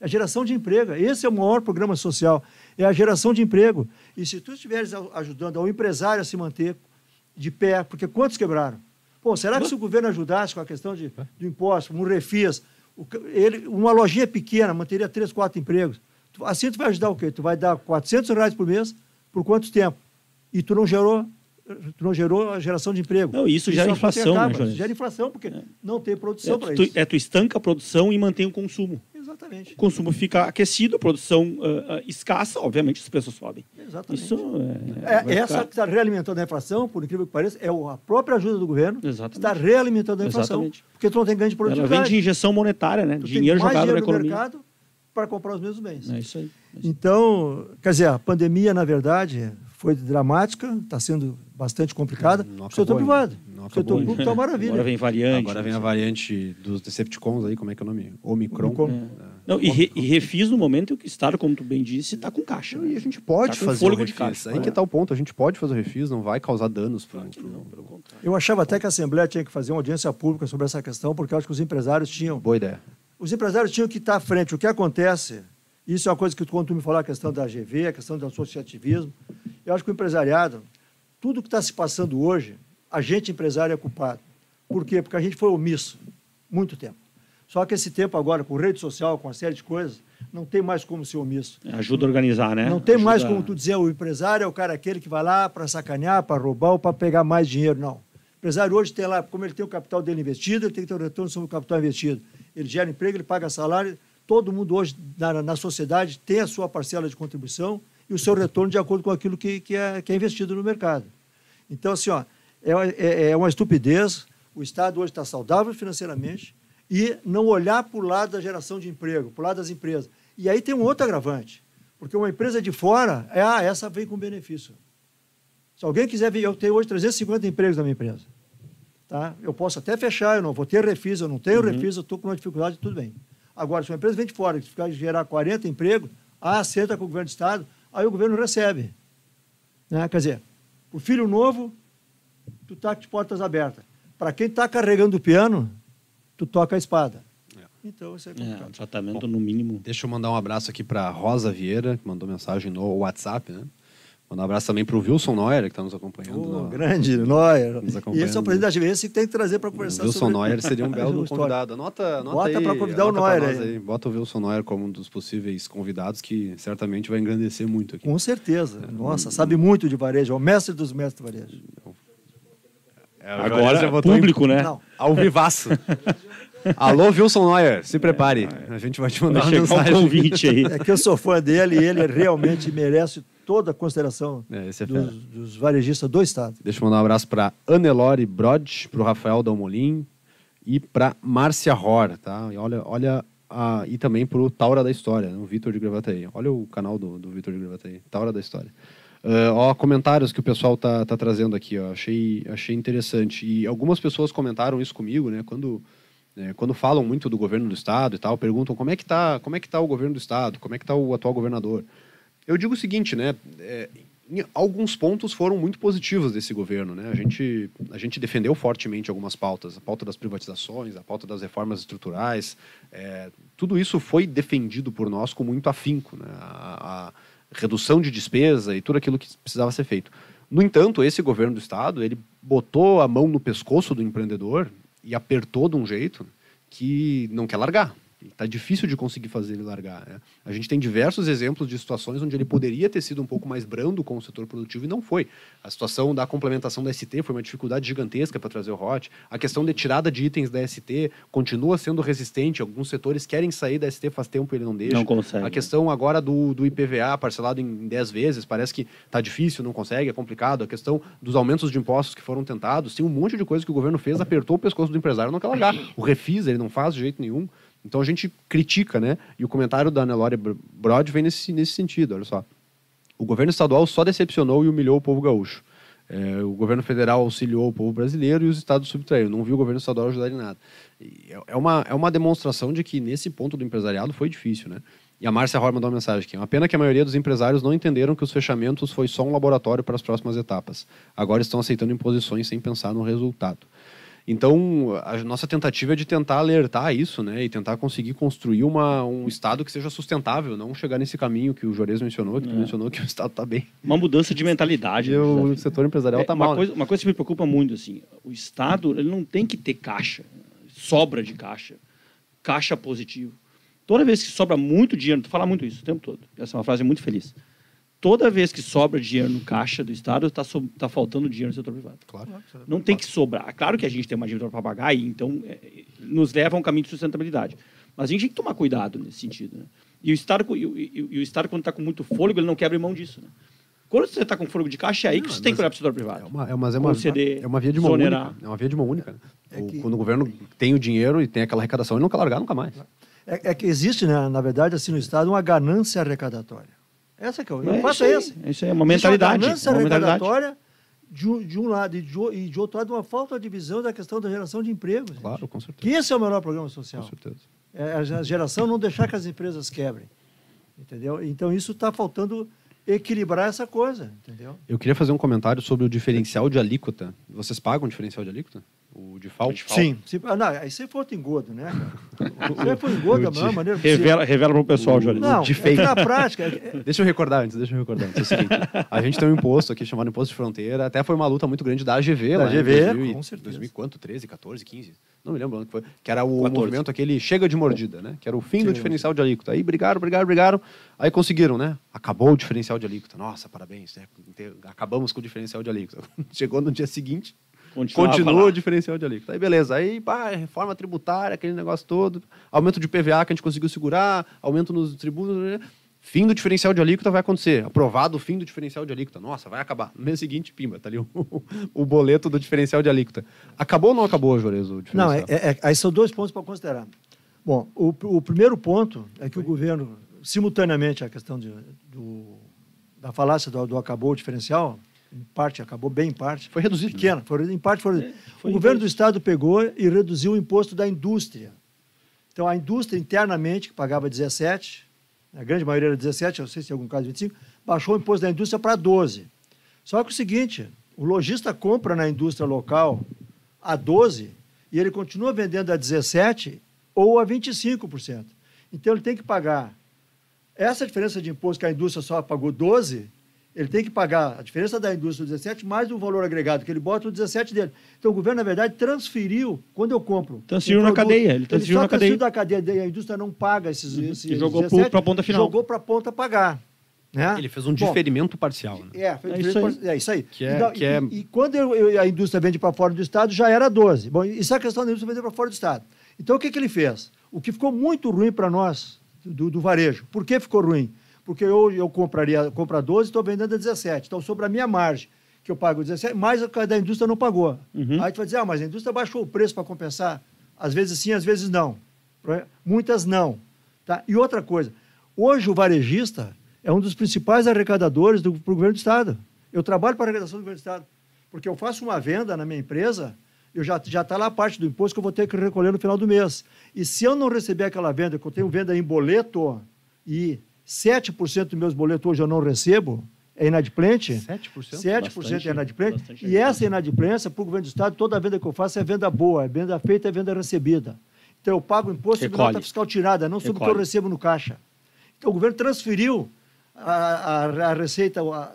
É a geração de emprego. Esse é o maior programa social. É a geração de emprego. E se tu estiveres ajudando ao empresário a se manter de pé, porque quantos quebraram? Pô, será que se o governo ajudasse com a questão de, do imposto, um refis, ele, uma lojinha pequena manteria três, quatro empregos. Assim tu vai ajudar o quê? Tu vai dar 400 reais por mês por quanto tempo? E tu não gerou, tu não gerou a geração de emprego. Não, isso gera a conta inflação, né, acaba. Jones? Gera inflação, porque não tem produção É para isso. é tu estanca a produção e mantém o consumo. Exatamente. O consumo fica aquecido, a produção ah, ah, escassa, obviamente os preços sobem. Exatamente. Isso é, É, essa ficar- que está realimentando a inflação, por incrível que pareça, é a própria ajuda do governo que Exatamente. está realimentando a inflação. Exatamente. Porque tu não tem ganho de Ela produtividade. vem de injeção monetária, né? tu Dinheiro tem mais jogado na dinheiro no economia. mercado para comprar os mesmos bens. É isso aí. Então, quer dizer, a pandemia, na verdade, foi dramática, está sendo bastante complicada. Não o setor ainda. privado. Não O setor acabou. público está maravilha. Agora vem variante. Agora vem a variante dos Decepticons aí, como é que é o nome? Omicron. Omicron. É. Não, e, re, e refis no momento que o Estado, como tu bem disse, está com caixa. E Né? a gente pode Tá fazer o fôlego de refis. caixa. Aí que tá o ponto, a gente pode fazer o refis, não vai causar danos pro, pro- Não, pelo contrário. Eu achava até que a Assembleia tinha que fazer uma audiência pública sobre essa questão, porque eu acho que os empresários tinham Boa ideia. os empresários tinham que estar à frente. O que acontece, isso é uma coisa que quando tu me falou a questão da AGV, a questão do associativismo, eu acho que o empresariado, tudo que está se passando hoje, a gente empresário é culpado. Por quê? Porque a gente foi omisso muito tempo. Só que esse tempo agora, com rede social, com uma série de coisas, não tem mais como ser omisso. É, Ajuda a organizar, né? Não tem mais Ajuda- como tu dizer, o empresário é o cara aquele que vai lá para sacanear, para roubar ou para pegar mais dinheiro. Não. O empresário hoje tem lá, como ele tem o capital dele investido, ele tem que ter o retorno sobre o capital investido. Ele gera emprego, ele paga salário. Todo mundo hoje na, na sociedade tem a sua parcela de contribuição e o seu retorno de acordo com aquilo que, que, é, que é investido no mercado. Então, assim, ó, é, é, é uma estupidez. O Estado hoje está saudável financeiramente e não olhar para o lado da geração de emprego, para o lado das empresas. E aí tem um outro agravante, porque uma empresa de fora, é, ah, essa vem com benefício. Se alguém quiser vir, eu tenho hoje 350 empregos na minha empresa. Tá? Eu posso até fechar, eu não vou ter refis, eu não tenho Uhum. refis, eu estou com uma dificuldade, tudo bem. Agora, se uma empresa vem de fora, que ficar gerar 40 empregos, ah, senta com o governo do Estado, aí o governo recebe. Né? Quer dizer, o filho novo, tu tá de portas abertas. Para quem está carregando o piano, tu toca a espada. Então, isso é É, complicado. um tratamento no mínimo. Deixa eu mandar um abraço aqui para Rosa Vieira, que mandou mensagem no WhatsApp, né? Mandar um abraço também para o Wilson Neuer, que está nos acompanhando. Oh, no- grande, Neuer. E esse é o presidente da GVS que tem que trazer para O conversar Wilson sobre... Neuer seria um belo História. convidado. Anota, anota Bota aí, pra convidar o Neuer nós aí. Bota o Wilson Neuer como um dos possíveis convidados, que certamente vai engrandecer muito aqui. Com certeza. Nossa, sabe muito de varejo. É o mestre dos mestres de varejo. É, Agora, público, né? Não. Ao vivaço. Alô, Wilson Neuer, se prepare. A gente vai te mandar Vai uma chegar um mensagem. convite aí. É que eu sou fã dele e ele realmente merece toda a consideração É, é dos, dos varejistas do Estado. Deixa eu mandar um abraço para Anelore Brod, para o Rafael Dalmolin e para Márcia Hor, tá? E olha, olha a, e também para o Taura da História, né? o Vitor de Gravataí. Olha o canal do, do Vitor de Gravataí, Taura da História. Ah, ó, comentários que o pessoal tá, tá trazendo aqui, ó. Achei, achei interessante. E algumas pessoas comentaram isso comigo, né? Quando, né, quando falam muito do governo do estado e tal, perguntam como é que tá, como é que tá o governo do estado, como é que tá o atual governador. Eu digo o seguinte, né? é, alguns pontos foram muito positivos desse governo, né? A gente, a gente defendeu fortemente algumas pautas, a pauta das privatizações, a pauta das reformas estruturais, é, tudo isso foi defendido por nós com muito afinco, né? A, a redução de despesa e tudo aquilo que precisava ser feito. No entanto, esse governo do estado, ele botou a mão no pescoço do empreendedor e apertou de um jeito que não quer largar. Está difícil de conseguir fazer ele largar. né? A gente tem diversos exemplos de situações onde ele poderia ter sido um pouco mais brando com o setor produtivo e não foi. A situação da complementação da ST foi uma dificuldade gigantesca para trazer o ROT. A questão de tirada de itens da ST continua sendo resistente. Alguns setores querem sair da ST faz tempo e ele não deixa. Não consegue. A questão agora do, do IPVA parcelado em 10 vezes, parece que está difícil, não consegue, é complicado. A questão dos aumentos de impostos que foram tentados, tem um monte de coisa que o governo fez, apertou o pescoço do empresário, não quer largar. O refis ele não faz de jeito nenhum. Então a gente critica, né? E o comentário da Nelore Brod vem nesse, nesse sentido, olha só. O governo estadual só decepcionou e humilhou o povo gaúcho. É, o governo federal auxiliou o povo brasileiro e os estados subtraíram. Não viu o governo estadual ajudar em nada. E é- é, uma, é uma demonstração de que nesse ponto do empresariado foi difícil, né? E a Márcia Roy mandou uma mensagem aqui. É uma pena que a maioria dos empresários não entenderam que os fechamentos foi só um laboratório para as próximas etapas. Agora estão aceitando imposições sem pensar no resultado. Então, a nossa tentativa é de tentar alertar isso, né? E tentar conseguir construir uma, um Estado que seja sustentável, não chegar nesse caminho que o Juarez mencionou, que tu É. mencionou que o Estado está bem. Uma mudança de mentalidade. E né, o José? setor empresarial É, está uma mal. né? Coisa, uma coisa que me preocupa muito, assim, o Estado ele não tem que ter caixa, sobra de caixa, caixa positivo. Toda vez que sobra muito dinheiro, tu fala muito isso o tempo todo, essa é uma frase muito feliz. Toda vez que sobra dinheiro no caixa do Estado, está tá faltando dinheiro no setor privado. Claro. Não tem que sobrar. Claro que a gente tem uma dívida para pagar e então é, nos leva a um caminho de sustentabilidade. Mas a gente tem que tomar cuidado nesse sentido. Né? E o Estado, e, o- e o- e o Estado quando está com muito fôlego, ele não quebra mão disso. Né? Quando você está com fôlego de caixa, é aí que Não, você tem que olhar para o setor É privado. uma, é, mas é, uma, Conceder, é uma via de mão exonerar. única. É uma via de mão única. né? É O- que- Quando o governo tem o dinheiro e tem aquela arrecadação, ele não quer largar nunca mais. É, é que existe, né, na verdade, assim, no Estado, uma ganância arrecadatória. Essa que é o É isso é aí, é isso aí, é uma mentalidade. Uma é uma mentalidade. de, um- de um lado, e de, e de outro lado, uma falta de visão da questão da geração de empregos. gente. Claro, com certeza. Que esse é o melhor programa Com social. certeza. É a geração não deixar que as empresas quebrem. Entendeu? Então, isso está faltando equilibrar essa coisa. Entendeu? Eu queria fazer um comentário sobre o diferencial de alíquota. Vocês pagam o diferencial de alíquota? O de FAO? O DIFAL. Sim. Se, ah, não, aí você foi engodo, né, cara? Você foi engodo da de- maneira possível. Revela, revela para o pessoal, Júlio. Não, de é fake. na prática... é- Deixa eu recordar antes, deixa eu recordar antes. É o seguinte, a gente tem um imposto aqui chamado Imposto de Fronteira, até foi uma luta muito grande da AGV Da lá em AGV, 2000 e- com certeza. 2000 e quanto? 13, 14, 15? Não me lembro onde foi. Que era o 14. movimento aquele chega de mordida, né? Que era o fim do Sim. diferencial de alíquota. Aí brigaram, brigaram, brigaram. Aí conseguiram, né? Acabou o diferencial de alíquota. Nossa, parabéns. né? Acabamos com o diferencial de alíquota. Chegou no dia seguinte, Continuava Continua o diferencial de alíquota. Aí beleza, aí pá, reforma tributária, aquele negócio todo, aumento de PVA que a gente conseguiu segurar, aumento nos tributos, né? fim do diferencial de alíquota vai acontecer. Aprovado o fim do diferencial de alíquota. Nossa, vai acabar. No mês seguinte, pimba, tá ali o, o boleto do diferencial de alíquota. Acabou ou não acabou, Juarez, o diferencial? Não, é, é- é- aí são dois pontos para considerar. Bom, o, o primeiro ponto é que o governo, simultaneamente a questão de- do, da falácia do, do acabou o diferencial, em parte, acabou bem em parte, Foi reduzido. pequena, foi, em parte foi, foi O governo em do Estado pegou e reduziu o imposto da indústria. Então, a indústria internamente, que pagava 17, a grande maioria era 17, eu não sei se tem algum caso 25, baixou o imposto da indústria para 12. Só que o seguinte, o lojista compra na indústria local a 12 e ele continua vendendo a 17 ou a 25%. Então, ele tem que pagar essa diferença de imposto que a indústria só pagou 12, ele tem que pagar a diferença da indústria do 17 mais o valor agregado que ele bota o 17 dele. Então o governo, na verdade, transferiu, quando eu compro. Transferiu na cadeia, ele transferiu só na transferiu cadeia. da cadeia, a indústria não paga esses, esses E jogou 17, para a ponta final. Jogou para a ponta pagar. Né? Ele fez um Bom, diferimento parcial. Né? é, foi É isso é isso aí. Que é- Então, que é- e, e quando eu- eu- a indústria vende para fora do Estado, já era 12. Bom, isso é a questão da indústria vender para fora do Estado. Então, o que, que ele fez? O que ficou muito ruim para nós, do, do varejo. Por que ficou ruim? Porque eu, eu compraria compra 12 e estou vendendo a 17. Então, sobre a minha margem, que eu pago 17, mais a da indústria não pagou. Uhum. Aí tu vai dizer, ah, mas a indústria baixou o preço para compensar. Às vezes sim, às vezes não. Muitas não. Tá? E outra coisa, hoje o varejista é um dos principais arrecadadores do pro governo do Estado. Eu trabalho para a arrecadação do governo do Estado. Porque eu faço uma venda na minha empresa, eu já já está lá a parte do imposto que eu vou ter que recolher no final do mês. E se eu não receber aquela venda, que eu tenho venda em boleto, e 7% dos meus boletos hoje eu não recebo, é inadimplente. 7%? 7% Bastante, é inadimplente. bastante E essa inadimplência, para o governo do Estado, toda venda que eu faço é venda boa, é venda feita, é venda recebida. Então eu pago imposto sobre nota fiscal tirada, não sobre o que eu recebo no caixa. Então o governo transferiu a, a, a receita, a,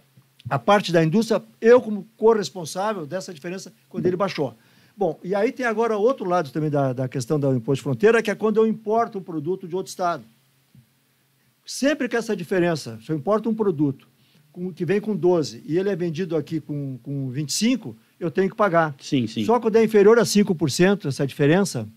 a parte da indústria, eu como corresponsável dessa diferença quando ele baixou. Bom, e aí tem agora outro lado também da, da questão do imposto de fronteira, que é quando eu importo um produto de outro estado. Sempre que essa diferença, se eu importo um produto com- que vem com 12 e ele é vendido aqui com, com 25, eu tenho que pagar. Sim, sim. Só quando é inferior a 5% essa diferença,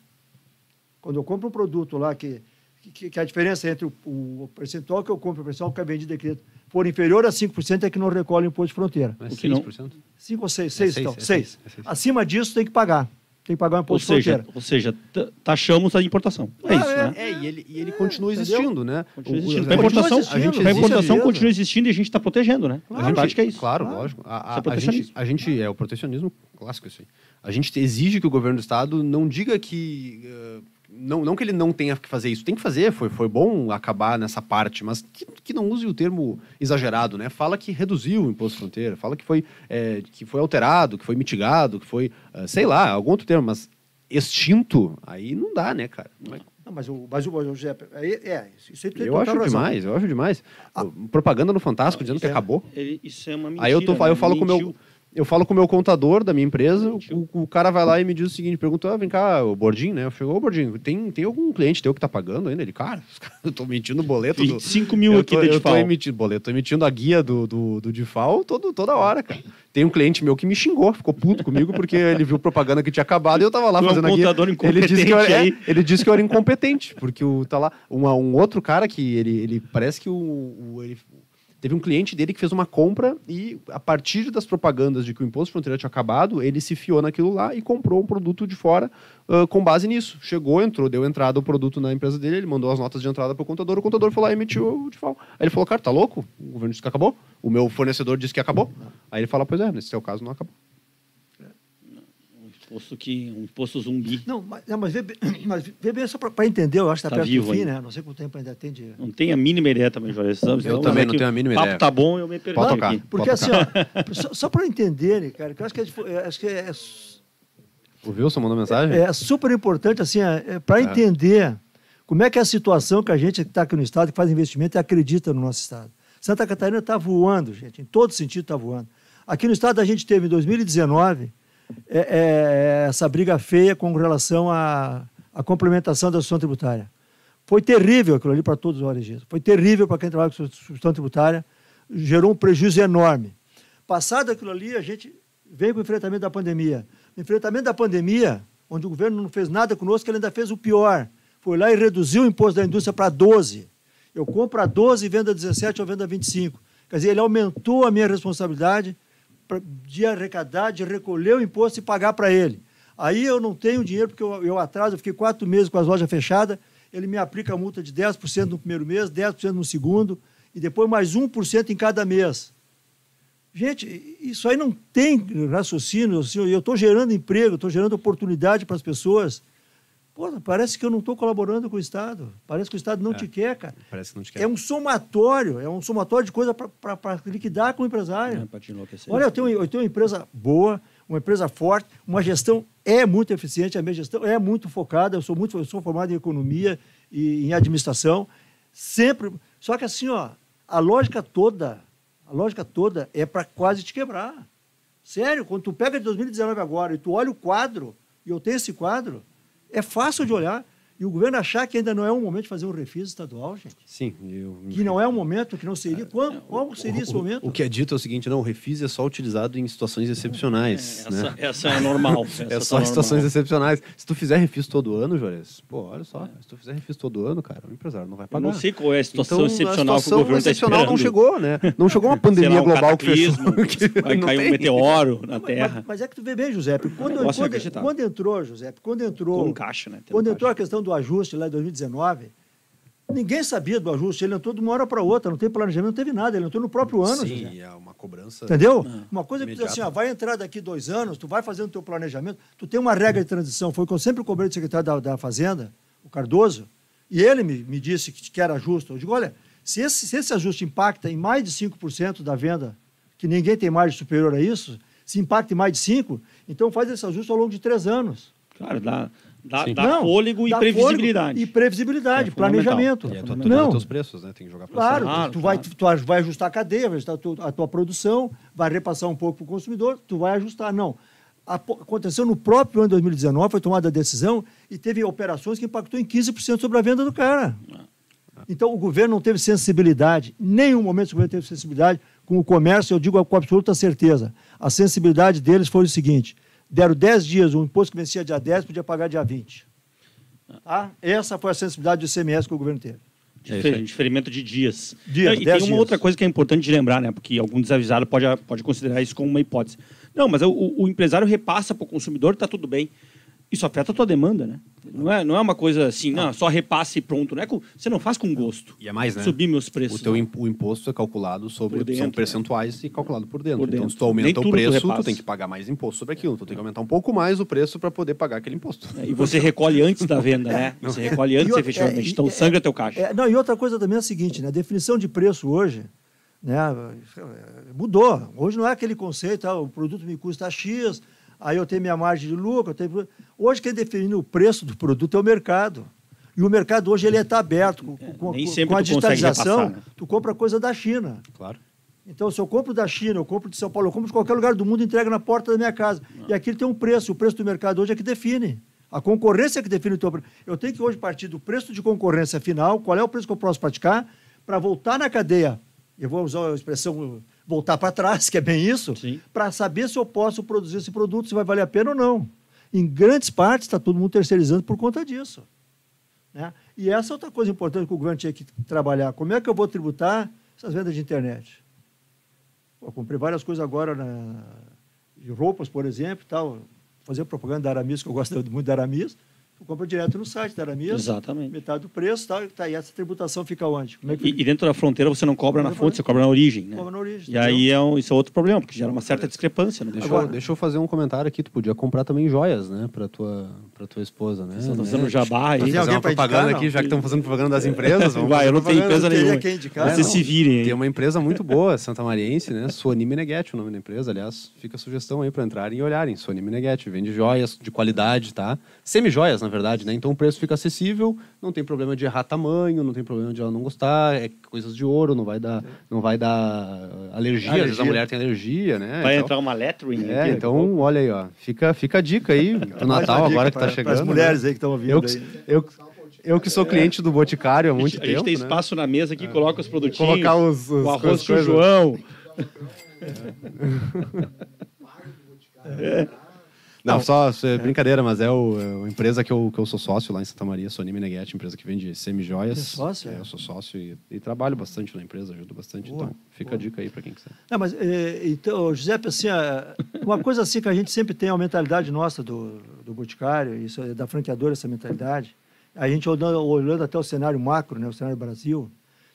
quando eu compro um produto lá que, que, que a diferença entre o, o percentual que eu compro e o percentual que é vendido aqui for inferior a 5% é que não recolhe o imposto de fronteira. É O que não- 6%? 5 ou 6? É 6, seis, então. é 6. seis, é seis. Acima disso tem que pagar. Tem que pagar o Ou imposto seja, de fronteira. ou seja, ta- taxamos a importação. É Ah, isso, é. né? É, e ele, e ele continua entendeu? existindo, né? Continua o- existindo. a importação, a gente existe importação continua existindo e a gente está protegendo, né? A A gente- verdade que é isso. Claro, Claro. lógico. A, é a, a, gente, a gente é o protecionismo clássico isso aí. A gente exige que o governo do estado não diga que eh, não, não que ele não tenha que fazer isso, tem que fazer. Foi, foi bom acabar nessa parte, mas que, que não use o termo exagerado, né? Fala que reduziu o imposto de fronteira, fala que foi eh, que foi alterado, que foi mitigado, que foi eh, sei lá algum outro termo, mas extinto aí não dá, né, cara? Não é- Não, mas o, mas o, o José, aí, é, isso aí Eu acho razão. demais, eu acho demais. Propaganda no Fantástico dizendo que é- acabou. ele- isso é uma mentira. Aí eu, tô, aí eu né? falo com o meu, Mentiu. Eu falo com o meu contador da minha empresa, o, o cara vai lá e me diz o seguinte, pergunta, ah, vem cá, o Bordinho, né? Eu chego, ô Bordinho, tem, tem algum cliente teu que tá pagando ainda? Ele, cara, eu tô emitindo boleto do... 25 mil eu aqui tô, de eu tô emitindo boleto, tô emitindo a guia do, do, do DIFAL todo, toda hora, cara. Tem um cliente meu que me xingou, ficou puto comigo porque ele viu propaganda que tinha acabado e eu tava lá Tu é um fazendo a guia. contador Ele disse, que eu, incompetente é, ele disse que eu era incompetente, porque o, tá lá uma- um outro cara que ele, ele parece que o, o- ele, teve um cliente dele que fez uma compra e a partir das propagandas de que o imposto fronteira tinha acabado, ele se fiou naquilo lá e comprou um produto de fora ah, com base nisso. Chegou, entrou, deu entrada o produto na empresa dele, ele mandou as notas de entrada pro contador, o contador foi lá e emitiu o DIFAL. Aí ele falou, cara, tá louco? O governo disse que acabou? O meu fornecedor disse que acabou? Aí ele fala, pois é, nesse seu caso não acabou. Um imposto, que, um imposto zumbi. Não, mas, não, mas, vê, mas vê bem só para entender, eu acho que está Tá perto vivo do fim, ainda. né? Não sei quanto tempo ainda tem de... Não tenho a mínima ideia também, Jorge. Estamos- Eu também não aqui, tenho a mínima o papo ideia. tá bom, eu me perdi Pode tocar. aqui. Porque assim, ó, só, só para entenderem, cara, que eu acho que é, é- acho que é, O Wilson mandou mensagem? é super importante, assim, para É. entender como é que é a situação que a gente que está aqui no Estado, que faz investimento e acredita no nosso Estado. Santa Catarina está voando, gente, em todo sentido está voando. Aqui no Estado a gente teve, em 2019, é, é, essa briga feia com relação à, à complementação da Associação Tributária. Foi terrível aquilo ali para todos os ORGs. Foi terrível para quem trabalha com substituição tributária. Gerou um prejuízo enorme. Passado aquilo ali, a gente veio para o enfrentamento da pandemia. No enfrentamento da pandemia, onde o governo não fez nada conosco, ele ainda fez o pior. Foi lá e reduziu o imposto da indústria para 12. Eu compro a 12 e vendo a 17 ou vendo a 25. Quer dizer, ele aumentou a minha responsabilidade de arrecadar, de recolher o imposto e pagar para ele. Aí eu não tenho dinheiro, porque eu, eu atraso, eu fiquei quatro meses com as lojas fechadas, ele me aplica a multa de 10% no primeiro mês, 10% no segundo, e depois mais 1% em cada mês. Gente, isso aí não tem raciocínio. assim, Eu estou gerando emprego, estou gerando oportunidade para as pessoas. Pô, parece que eu não estou colaborando com o Estado. Parece que o Estado não É. te quer, cara. Parece que não te quer. É um somatório, é um somatório de coisa para liquidar com o empresário. É, pra te enlouquecer. Olha, eu tenho, eu tenho uma empresa boa, uma empresa forte, uma gestão é muito eficiente, a minha gestão é muito focada, eu sou muito, eu sou formado em economia e em administração, sempre. Só que assim, ó, a lógica toda, a lógica toda é para quase te quebrar. Sério, quando tu pega de 2019 agora e tu olha o quadro, e eu tenho esse quadro, é fácil de olhar. E o governo achar que ainda não é um momento de fazer um refis estadual, gente. Sim. Eu... Que não é um momento, que não seria. Qual, qual seria esse O- momento? O, que é dito é o seguinte, não, o refis é só utilizado em situações excepcionais, essa, né? essa é normal. essa É tá só em situações normal. excepcionais. Se tu fizer refis todo ano, Jores, pô, olha só, se tu fizer refis todo ano, cara, o empresário não vai Eu pagar. não sei qual é a situação então, excepcional a que o situação governo está excepcional esperando. não chegou, né? Não chegou uma pandemia lá, um global que fechou. que vai cair um meteoro na Mas- Terra. Mas, mas é que tu vê bem, José, quando, quando, quando entrou, José, quando entrou, Com caixa, né? Quando entrou a questão do ajuste lá em 2019, ninguém sabia do ajuste, ele entrou de uma hora para outra, não teve planejamento, não teve nada, ele entrou no próprio ano, José. Sim, é uma cobrança. Entendeu? Ah. Uma coisa que tu diz assim, ó, vai entrar daqui dois anos, tu vai fazendo o teu planejamento, tu tem uma regra de transição, foi o que eu sempre cobrei do secretário da, da Fazenda, o Cardoso, e ele me, me disse que, que era justo. Eu digo, olha, se esse, se esse ajuste impacta em mais de 5% da venda, que ninguém tem margem superior a isso, se impacta em mais de 5%, então faz esse ajuste ao longo de três anos. Claro, dá, dá, dá Não, fôlego e dá previsibilidade. folego E previsibilidade, É planejamento. E é tu, tu Não, teus preços, né? Tem que jogar pra Claro, cima. Claro, tu, claro. Vai, tu vai ajustar a cadeia, vai ajustar a tua, a tua produção, vai repassar um pouco para o consumidor, tu vai ajustar. Não. Aconteceu no próprio ano de 2019, foi tomada a decisão e teve operações que impactou em 15% sobre a venda do cara. Então, o governo não teve sensibilidade, em nenhum momento o governo teve sensibilidade com o comércio, eu digo com absoluta certeza. A sensibilidade deles foi o seguinte: deram 10 dias, o imposto que vencia dia 10 podia pagar dia 20. Tá? Essa foi a sensibilidade do ICMS que o governo teve. É Difer- diferimento de dias. Dias, e tem uma dias. outra coisa que é importante de lembrar, né? Porque algum desavisado pode, pode considerar isso como uma hipótese. Não, mas o, o empresário repassa para o consumidor, está tudo bem. Isso afeta a tua demanda, né? Não é, não é uma coisa assim, não, só repasse e pronto. Não é com, você não faz com gosto. E é mais, né? Subir meus preços. O teu imp- o imposto é calculado sobre dentro, são né? percentuais e calculado por dentro. Por Então, dentro. se tu Nem aumenta tudo o tu preço, tu, repassa. tem que pagar mais imposto sobre aquilo. Tu tem que aumentar um pouco mais o preço para poder pagar aquele imposto. É, E você recolhe antes da venda, né? Você recolhe antes, E outra- efetivamente. é, então, sangra teu caixa. É, não, e outra coisa também é a seguinte, né? A definição de preço hoje, né? Mudou. Hoje não é aquele conceito, ah, o produto me custa X, aí eu tenho minha margem de lucro. eu tenho- Hoje quem define o preço do produto é o mercado. E o mercado hoje ele está aberto. Com, com- nem com- sempre com a digitalização, repassar, né? tu compra coisa da China. Claro. Então, se eu compro da China, eu compro de São Paulo, eu compro de qualquer lugar do mundo, entrega na porta da minha casa. E aquilo tem um preço. O preço do mercado hoje é que define. A concorrência é que define o teu preço. Eu tenho que hoje partir do preço de concorrência final, qual é o preço que eu posso praticar, para voltar na cadeia. Eu vou usar a expressão voltar para trás, que é bem isso, para saber se eu posso produzir esse produto, se vai valer a pena ou não. Em grandes partes, está todo mundo terceirizando por conta disso. Né? E essa é outra coisa importante que o governo tinha que trabalhar. Como é que eu vou tributar essas vendas de internet? Pô, Eu comprei várias coisas agora na, de roupas, por exemplo, tal. Fazer propaganda da Aramis, que eu gosto muito da Aramis. Tu compra direto no site da Aramis, Exatamente. metade do preço, tá, tá, e essa tributação fica onde? Como é que E, e dentro da fronteira você não cobra na Não fonte, você cobra na origem, né? cobra na origem? E aí é um, isso é outro problema, porque gera uma certa discrepância. Né? Deixa, Agora- eu, deixa eu fazer um comentário aqui. Tu podia comprar também joias, né? Pra tua, pra tua esposa, né? Vocês estão né? fazendo jabá aí. Tem Fazer alguém uma pra propaganda indicar, aqui, não? já que estamos fazendo propaganda das empresas. vamos Vai, fazer eu não tenho empresa nenhuma. quem indicar, Vocês não. se virem. Tem uma empresa muito boa, Santa Mariense, né? Suoni Meneghetti, o nome da empresa. Aliás, fica a sugestão aí para entrarem e olharem. Suoni Meneghetti vende joias de qualidade, tá? Semi-joias, na verdade, né? Então o preço fica acessível, não tem problema de errar tamanho, não tem problema de ela não gostar, é coisas de ouro, não vai dar, não vai dar uh, alergia. Às vezes a Alergia. mulher tem alergia, né? Vai Então- entrar uma lettering É, aqui. então, olha aí, ó. Fica, fica a dica aí pro Natal, agora que tá pra- chegando. Para as mulheres né? aí que estão ouvindo Eu, que- aí. eu, eu que sou cliente do Boticário há A muito gente, a tempo. gente tem né? espaço na mesa aqui, coloca os produtinhos. Colocar os, os o arroz com o. João. Não, só é brincadeira, mas é o, é uma empresa que eu, que eu sou sócio lá em Santa Maria, Sony Meneghetti, empresa que vende semi-joias. É sócio, É, é? eu sou sócio e, e trabalho bastante na empresa, ajudo bastante. Boa, então, fica a dica aí para quem quiser. Não, mas, eh, então, Giuseppe, assim, ah, uma coisa assim que a gente sempre tem, a mentalidade nossa do, do Boticário, isso é da franqueadora, essa mentalidade, a gente olhando, olhando até o cenário macro, né, o cenário Brasil,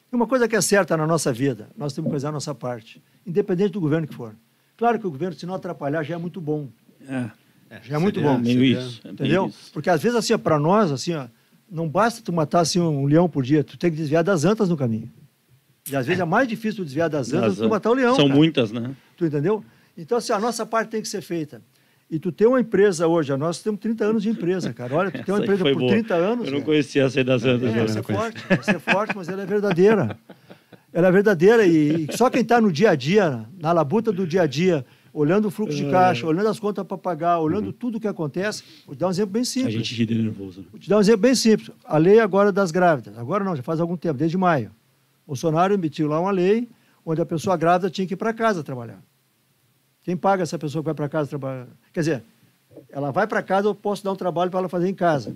tem uma coisa que é certa na nossa vida, nós temos que fazer a nossa parte, independente do governo que for. Claro que o governo, se não atrapalhar, já é muito bom, É, já é muito bom. é meio isso. É Entendeu? isso. Porque às vezes, assim, para nós, assim, ó, não basta tu matar assim, um leão por dia, tu tem que desviar das antas no caminho. E às vezes é mais difícil tu desviar das antas do que tu matar o leão. São cara. muitas, né? Tu entendeu? Então, assim, a nossa parte tem que ser feita. E tu tem uma empresa hoje, nós temos 30 anos de empresa, cara. Olha, tu tem uma empresa por boa. 30 anos. Eu não cara. conhecia essa aí das. É, né? essa é forte, essa é forte, mas ela é verdadeira. Ela é verdadeira e, e só quem está no dia a dia, na labuta do dia a dia, olhando o fluxo É. de caixa, olhando as contas para pagar, olhando tudo o que acontece, vou te dar um exemplo bem A simples. gente ri de nervoso. né? Vou te dar um exemplo bem simples. A lei agora das grávidas. Agora não, já faz algum tempo, desde maio. Bolsonaro emitiu lá uma lei onde a pessoa grávida tinha que ir para casa trabalhar. Quem paga essa pessoa que vai para casa trabalhar? Quer dizer, ela vai para casa, eu posso dar um trabalho para ela fazer em casa.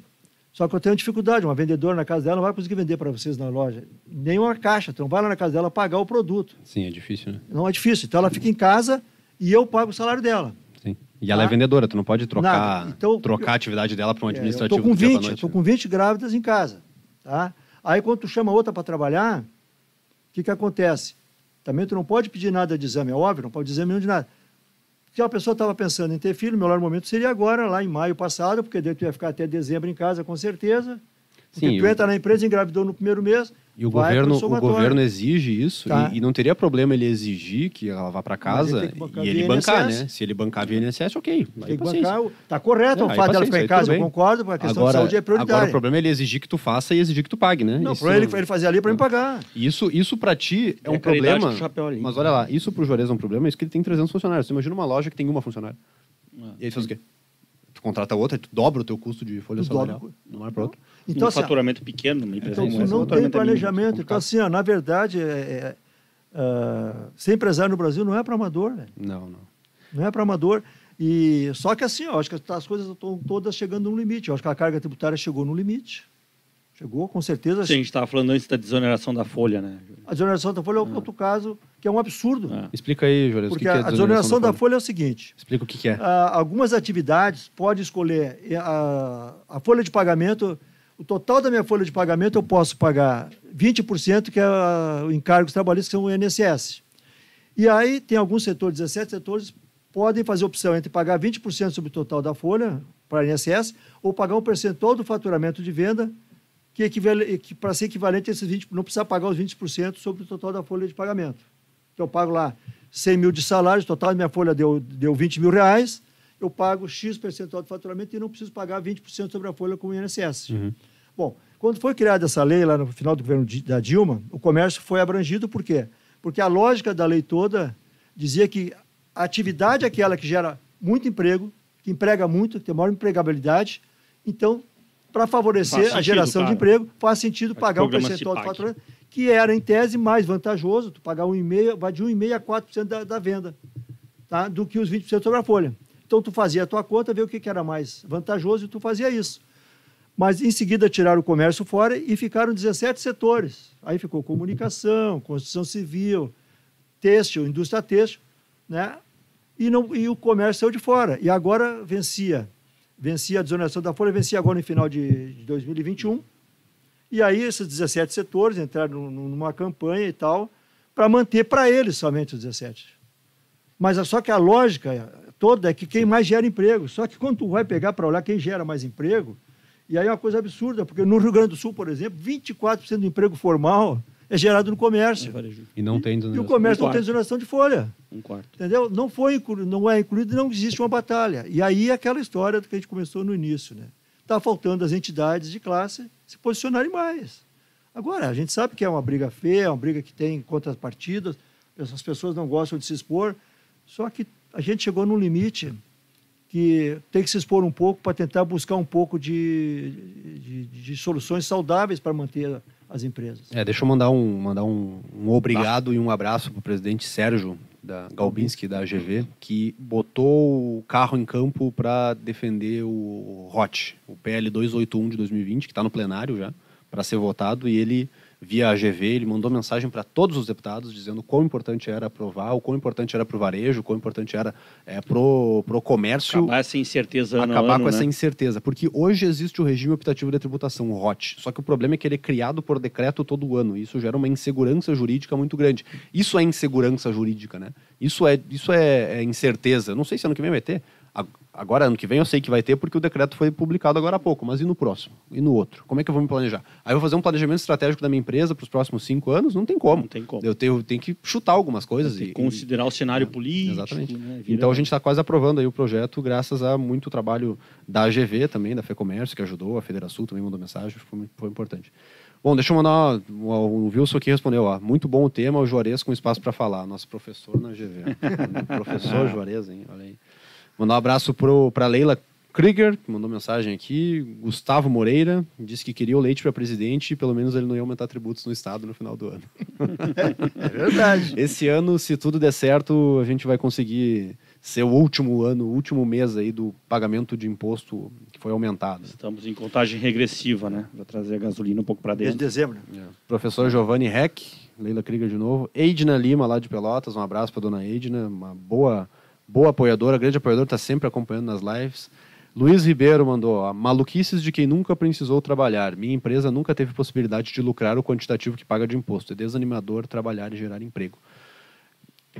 Só que eu tenho dificuldade, uma vendedora na casa dela não vai conseguir vender para vocês na loja. Nem uma caixa, então vai lá na casa dela pagar o produto. Sim, é difícil, né? Não é difícil. Então ela fica em casa e eu pago o salário dela. Sim. E ela Tá? é vendedora, tu não pode trocar. Então, trocar a atividade dela para um É, eu administrativo estou com do dia pra 20, noite, estou né? com 20 grávidas em casa. Tá? Aí quando tu chama outra para trabalhar, o que, que acontece? Também tu não pode pedir nada de exame, é óbvio, não pode dizer nenhum de nada. Se uma pessoa estava pensando em ter filho, o melhor momento seria agora, lá em maio passado, porque daí tu ia ficar até dezembro em casa, com certeza. Porque Sim, tu entra na empresa, engravidou no primeiro mês, E o governo, o governo exige isso Tá. e, e não teria problema ele exigir que ela vá para casa ele e ele bancar, né? Se ele bancar via INSS, ok. Tem que bancar. o- Tá correto É, o fato dela ficar em casa, eu concordo, porque a questão agora, de saúde é prioridade. Agora o problema é ele exigir que tu faça e exigir que tu pague, né? Não, Isso- para ele, ele fazer ali para me pagar. Isso, isso para ti é É um problema. o. Mas olha lá, isso pro Juarez é um problema, isso que ele tem 300 funcionários. Você imagina uma loja que tem uma funcionária. Ah. E aí tu faz o quê? Tu contrata outra, tu dobra o teu custo de folha Tu dobra salarial. o- De uma hora para outra. Então, um assim, faturamento pequeno, uma empresa Então, não o tem é planejamento. Então, assim, ó, na verdade, é, é, ah, ser empresário no Brasil não é para amador, velho. Não, não. não é para amador. E só que assim, ó, acho que as coisas estão todas chegando no limite. Eu acho que a carga tributária chegou no limite. Chegou, com certeza. Sim, a gente estava falando antes da desoneração da folha, né? A desoneração da folha é outro caso, que é um absurdo. Ah. Explica aí, Juarez, o Porque que, que é a, desoneração da folha? folha é o seguinte: Explica o que, que é. ah, algumas atividades pode escolher e a, a folha de pagamento, o total da minha folha de pagamento eu posso pagar 20%, que é a- o encargos trabalhistas, que são o INSS. E aí tem alguns setores, 17 setores, podem fazer opção entre pagar 20% sobre o total da folha para o INSS ou pagar um percentual do faturamento de venda que, que para ser equivalente a esses 20%, não precisa pagar os 20% sobre o total da folha de pagamento. Então, eu pago lá 100 mil de salário, o total da minha folha deu, deu 20 mil reais, eu pago X percentual do faturamento e não preciso pagar 20% sobre a folha com o INSS. Bom, quando foi criada essa lei, lá no final do governo da Dilma, o comércio foi abrangido, por quê? Porque a lógica da lei toda dizia que a atividade é aquela que gera muito emprego, que emprega muito, que tem maior empregabilidade, então, para favorecer Faz a sentido, geração de claro. emprego, faz sentido pagar o um percentual do pague. faturamento, que era, em tese, mais vantajoso, tu pagar 1,5%, vai de 1,5% a 4% da, da venda, tá? do que os 20% sobre a folha. Então, tu fazia a tua conta, vê o que, que era mais vantajoso e tu fazia isso. Mas, em seguida, tiraram o comércio fora e ficaram 17 setores. Aí ficou comunicação, construção civil, têxtil, indústria têxtil, né? E, não, e o comércio saiu de fora. E agora vencia vencia a desoneração da folha, vencia agora no final de, de 2021. E aí esses 17 setores entraram numa campanha e tal, para manter para eles somente os 17. Mas é só que a lógica toda é que quem mais gera emprego. Só que quando tu vai pegar para olhar quem gera mais emprego, e aí é uma coisa absurda, porque no Rio Grande do Sul, por exemplo, 24% do emprego formal é gerado no comércio. E não tem E o comércio um não tem desoneração de folha. Um quarto. Entendeu? Não, foi incluído, não é incluído e não existe uma batalha. E aí é aquela história que a gente começou no início. Né? Está faltando as entidades de classe se posicionarem mais. Agora, a gente sabe que é uma briga feia, é uma briga que tem contrapartidas, as pessoas não gostam de se expor, só que a gente chegou num limite que tem que se expor um pouco para tentar buscar um pouco de, de, de soluções saudáveis para manter as empresas. É, deixa eu mandar um, mandar um, um obrigado ah. e um abraço para o presidente Sérgio da Galbinski, da AGV, que botou o carro em campo para defender o ROT, o PL 281 de 2020, que está no plenário já, para ser votado, e ele via AGV, ele mandou mensagem para todos os deputados dizendo quão importante era aprovar, o quão importante era para o varejo, o quão importante era é, pro, pro comércio. Acabar essa incerteza ano Acabar ano, com né? essa incerteza. Porque hoje existe o regime optativo de tributação, o ROT. Só que o problema é que ele é criado por decreto todo ano. E isso gera uma insegurança jurídica muito grande. Isso é insegurança jurídica, né? Isso é, isso é, é incerteza. Não sei se ano que vem vai ter. Agora, ano que vem, eu sei que vai ter, porque o decreto foi publicado agora há pouco, mas e no próximo? E no outro? Como é que eu vou me planejar? Aí eu vou fazer um planejamento estratégico da minha empresa para os próximos cinco anos? Não tem como. Não tem como. Eu tenho, tenho que chutar algumas coisas. e considerar o cenário é, político. Exatamente. Né? Então a gente está quase aprovando aí o projeto, graças a muito trabalho da AGV também, da FEComércio, que ajudou, a Federação também mandou mensagem, foi, foi importante. Bom, deixa eu mandar. O Wilson aqui respondeu. Ó, muito bom o tema, o Juarez com espaço para falar. Nosso professor na AGV. professor Juarez, hein? Olha aí. Mandar um abraço para Leila Krieger, que mandou mensagem aqui. Gustavo Moreira disse que queria o leite para presidente e pelo menos ele não ia aumentar tributos no Estado no final do ano. é verdade. Esse ano, se tudo der certo, a gente vai conseguir ser o último ano, o último mês aí do pagamento de imposto que foi aumentado. Estamos em contagem regressiva, né? Vai trazer a gasolina um pouco para dentro. Desde dezembro. É. Professor Giovanni Heck, Leila Krieger de novo. Edna Lima, lá de Pelotas, um abraço para dona Edna, uma boa boa apoiadora, grande apoiadora, está sempre acompanhando nas lives. Luiz Ribeiro mandou: maluquices de quem nunca precisou trabalhar. Minha empresa nunca teve possibilidade de lucrar o quantitativo que paga de imposto. É desanimador trabalhar e gerar emprego.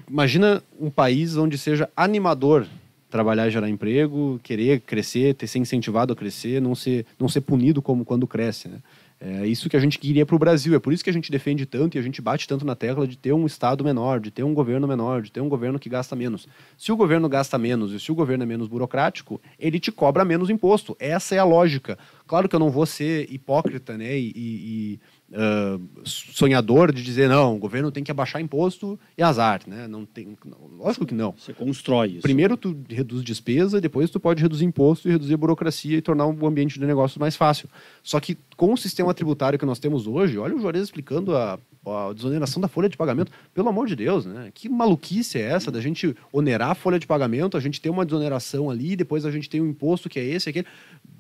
Imagina um país onde seja animador trabalhar e gerar emprego, querer crescer, ter ser incentivado a crescer, não ser, não ser punido como quando cresce. Né? É isso que a gente queria para o Brasil. É por isso que a gente defende tanto e a gente bate tanto na tecla de ter um Estado menor, de ter um governo menor, de ter um governo que gasta menos. Se o governo gasta menos e se o governo é menos burocrático, ele te cobra menos imposto. Essa é a lógica. Claro que eu não vou ser hipócrita né, e, e uh, sonhador de dizer não, o governo tem que abaixar imposto e azar, né? Não tem, lógico que não. Você constrói isso. Primeiro tu reduz despesa, depois tu pode reduzir imposto e reduzir burocracia e tornar o ambiente de negócios mais fácil. Só que com o sistema tributário que nós temos hoje, olha o Juarez explicando a, a desoneração da folha de pagamento. Pelo amor de Deus, né? Que maluquice é essa da gente onerar a folha de pagamento, a gente ter uma desoneração ali, depois a gente tem um imposto que é esse, aquele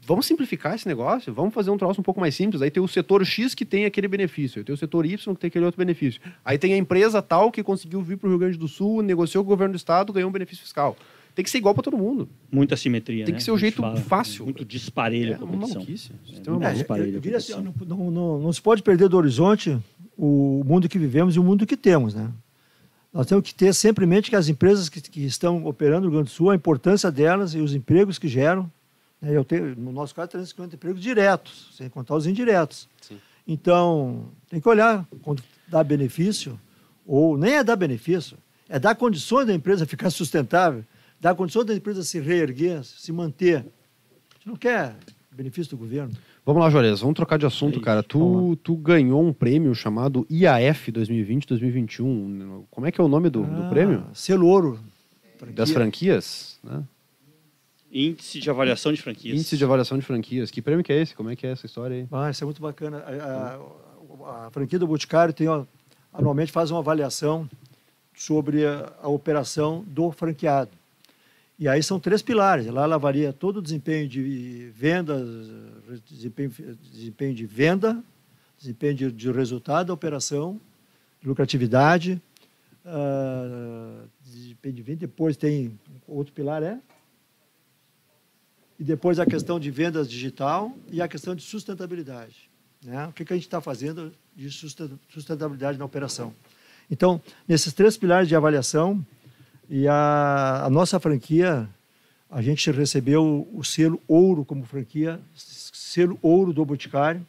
vamos simplificar esse negócio, vamos fazer um troço um pouco mais simples. Aí tem o setor X que tem aquele benefício, aí tem o setor Y que tem aquele outro benefício. Aí tem a empresa tal que conseguiu vir para o Rio Grande do Sul, negociou com o governo do estado, ganhou um benefício fiscal. Tem que ser igual para todo mundo. Muita simetria. Tem né? que ser o jeito fala, fácil. Muito disparelho é, a competição. É, uma é, eu, eu assim, não, não, não, se pode perder do horizonte o mundo que vivemos e o mundo que temos, né? Nós temos que ter sempre em mente que as empresas que, que estão operando no Rio Grande do Sul, a importância delas e os empregos que geram, né, eu tenho, no nosso caso, 350 empregos diretos, sem contar os indiretos. Sim. Então, tem que olhar quando dá benefício, ou nem é dar benefício, é dar condições da empresa ficar sustentável, dar condições da empresa se reerguer, se manter. A gente não quer benefício do governo. Vamos lá, Juarez, vamos trocar de assunto, é cara. Tu, tu ganhou um prêmio chamado IAF 2020-2021. Como é que é o nome do, ah, do prêmio? Selo Ouro. Franquia. Das franquias, né? Índice de avaliação de franquias. Índice de avaliação de franquias. Que prêmio que é esse? Como é que é essa história aí? Ah, isso é muito bacana. A, a, a franquia do Boticário tem, ó, anualmente faz uma avaliação sobre a, a, operação do franqueado. E aí são três pilares. Lá ela avalia todo o desempenho de vendas, desempenho, desempenho de venda, desempenho de, de resultado da operação, lucratividade, uh, desempenho de venda. Depois tem outro pilar, é? e depois a questão de vendas digital e a questão de sustentabilidade. Né? O que, que a gente está fazendo de sustentabilidade na operação. Então, nesses três pilares de avaliação, e a, a nossa franquia, a gente recebeu o selo ouro como franquia, selo ouro do Boticário,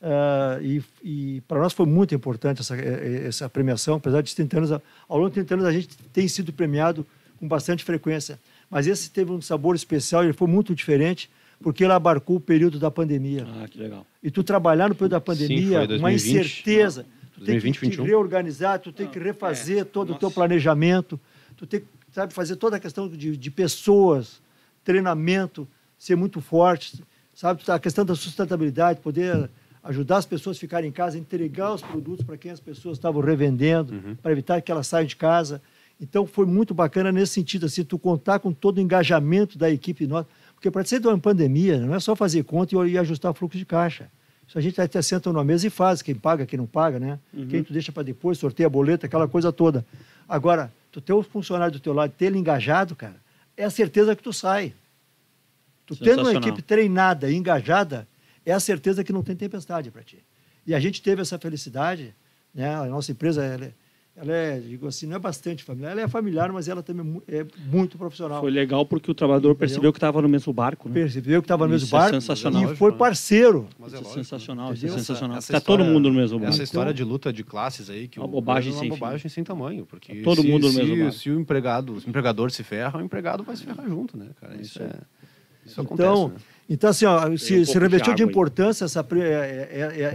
Uh, e, e para nós foi muito importante essa, essa premiação, apesar de 30 anos, ao longo de 30 anos a gente tem sido premiado com bastante frequência. Mas esse teve um sabor especial, ele foi muito diferente, porque ele abarcou o período da pandemia. Ah, que legal. E tu trabalhar no período da pandemia, com uma incerteza, tu 2020, tem que te reorganizar, tu tem que refazer é, todo nossa. o teu planejamento, tu tem que sabe, fazer toda a questão de, de pessoas, treinamento, ser muito forte, sabe? A questão da sustentabilidade, poder ajudar as pessoas a ficarem em casa, entregar os produtos para quem as pessoas estavam revendendo, uhum. para evitar que elas saiam de casa. Então, foi muito bacana nesse sentido, assim, tu contar com todo o engajamento da equipe nossa. Porque para ser uma pandemia, não é só fazer conta e, ajustar o fluxo de caixa. Isso a gente até senta numa mesa e faz, quem paga, quem não paga, né? Uhum. Quem tu deixa para depois, sorteia a boleta, aquela coisa toda. Agora, tu ter o funcionário do teu lado, ter ele engajado, cara, é a certeza que tu sai. Tu tendo uma equipe treinada e engajada, é a certeza que não tem tempestade para ti. E a gente teve essa felicidade, né? A nossa empresa, ela é, ela é, digo assim, não é bastante familiar, ela é familiar, mas ela também é muito profissional. Foi legal porque o trabalhador Entendeu? percebeu que estava no mesmo barco, né? Percebeu que estava no mesmo isso é barco é sensacional. e foi parceiro. Mas é, é sensacional, isso é sensacional. Está todo mundo no mesmo barco. Essa história de luta de classes aí que uma bobagem, é uma sem, bobagem sem tamanho, porque tá todo se, mundo no se, mesmo barco. Se o empregado, se o empregador se ferra, o empregado vai se ferrar junto, né, cara? Isso, é isso então, acontece, né? Então, assim, ó, se, um se revestiu de, de importância essa,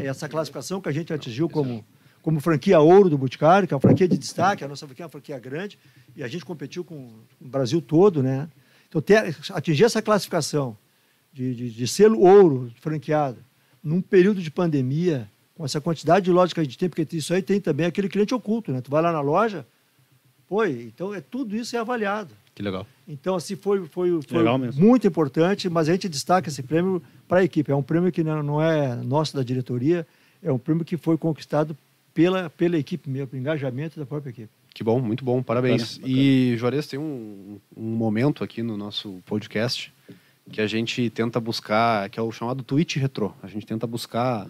essa classificação que a gente atingiu como como franquia ouro do Boticário, que é uma franquia de destaque, a nossa franquia é uma franquia grande, e a gente competiu com o Brasil todo, né? Então, ter, atingir essa classificação de, de, de selo ouro franqueado num período de pandemia, com essa quantidade de lojas que a gente tem, porque isso aí tem também aquele cliente oculto, né? Tu vai lá na loja, pô, então é, tudo isso é avaliado. Que legal. Então, assim, foi, foi, foi muito importante, mas a gente destaca esse prêmio para a equipe. É um prêmio que não é nosso da diretoria, é um prêmio que foi conquistado pela, pela equipe mesmo, pelo engajamento da própria equipe. Que bom, muito bom, parabéns. Bacana, bacana. E, Juarez, tem um, um momento aqui no nosso podcast que a gente tenta buscar, que é o chamado tweet retrô. A gente tenta buscar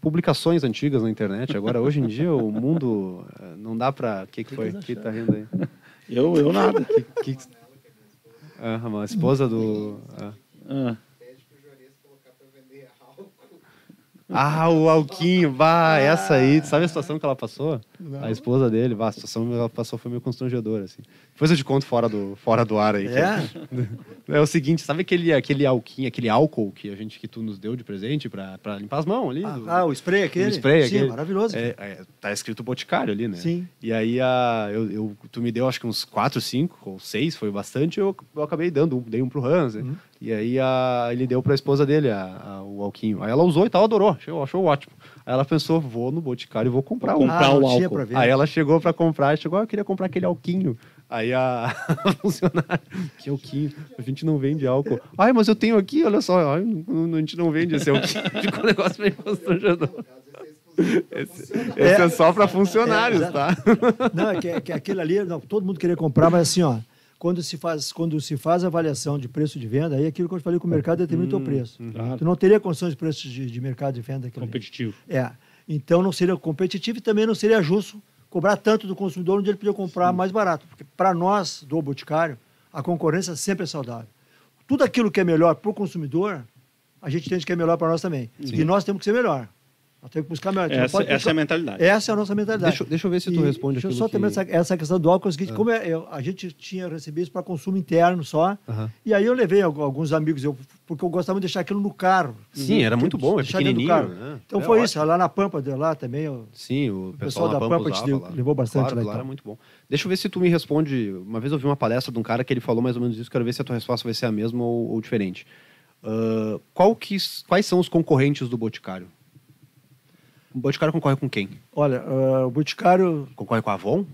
publicações antigas na internet. Agora, hoje em dia, o mundo eh, não dá para... O que, que foi? Quem tá rindo aí? Eu, eu nada. Que, que... Ah, a esposa do... Ah. Ah. O Alquinho, bah, essa aí, sabe a situação que ela passou? Não. A esposa dele, a situação que ela passou foi meio constrangedora, assim. Depois eu te conto fora do, fora do ar aí. É? É, o seguinte, sabe aquele, aquele alquinho, aquele álcool que a gente que tu nos deu de presente pra, pra limpar as mãos ali? Ah, do, ah o spray aquele? O spray Sim, aquele. maravilhoso. É, é, tá escrito Boticário ali, né? Sim. E aí a, eu, eu, tu me deu acho que uns quatro, cinco ou seis, foi bastante, eu, eu acabei dando dei um pro Hans, né? Uhum. E aí a, ele deu pra esposa dele a, a, o alquinho. Aí ela usou e tal, adorou, achou, achou ótimo. Aí ela pensou, vou no Boticário e vou comprar vou comprar um. Ah, álcool. Aí ela chegou para comprar, chegou, ah, eu queria comprar aquele alquinho. Aí a, funcionária, que alquinho, a gente não vende álcool. Ai, mas eu tenho aqui, olha só, ai, a gente não vende esse alquinho. Ficou um negócio meio constrangedor. Esse, esse é, é, só para funcionários, é, tá? Não, é que, é que aquele ali, não, todo mundo queria comprar, mas assim, ó, quando se faz, quando se faz avaliação de preço de venda, aí aquilo que eu falei que o mercado determina hum, o teu preço. Claro. Tu não teria condições de preço de, de mercado de venda. Competitivo. Ali. É. Então não seria competitivo e também não seria justo cobrar tanto do consumidor onde ele podia comprar Sim. mais barato. Porque para nós, do Boticário, a concorrência sempre é saudável. Tudo aquilo que é melhor para o consumidor, a gente entende que é melhor para nós também. Sim. E nós temos que ser melhor. Nós temos que buscar melhor. Essa, essa é a mentalidade. Essa é a nossa mentalidade. Deixa, deixa eu ver se tu e, responde Deixa eu só que... também essa, essa questão do álcool, é o seguinte, ah. como é, eu, a gente tinha recebido isso para consumo interno só, e aí eu levei alguns amigos, eu, porque eu gostava de deixar aquilo no carro. Sim, era muito bom, é pequenininho. Né? Então é foi ótimo. isso, lá na Pampa, de lá também. Eu, Sim, o, o pessoal, pessoal da Pampa, Pampa deu, levou bastante claro, lá. Lá era muito bom. Deixa eu ver se tu me responde, uma vez eu vi uma palestra de um cara que ele falou mais ou menos isso, quero ver se a tua resposta vai ser a mesma ou, ou diferente. Uh, qual que, quais são os concorrentes do Boticário? O Boticário concorre com quem? Olha, uh, o Boticário... Concorre com a Avon?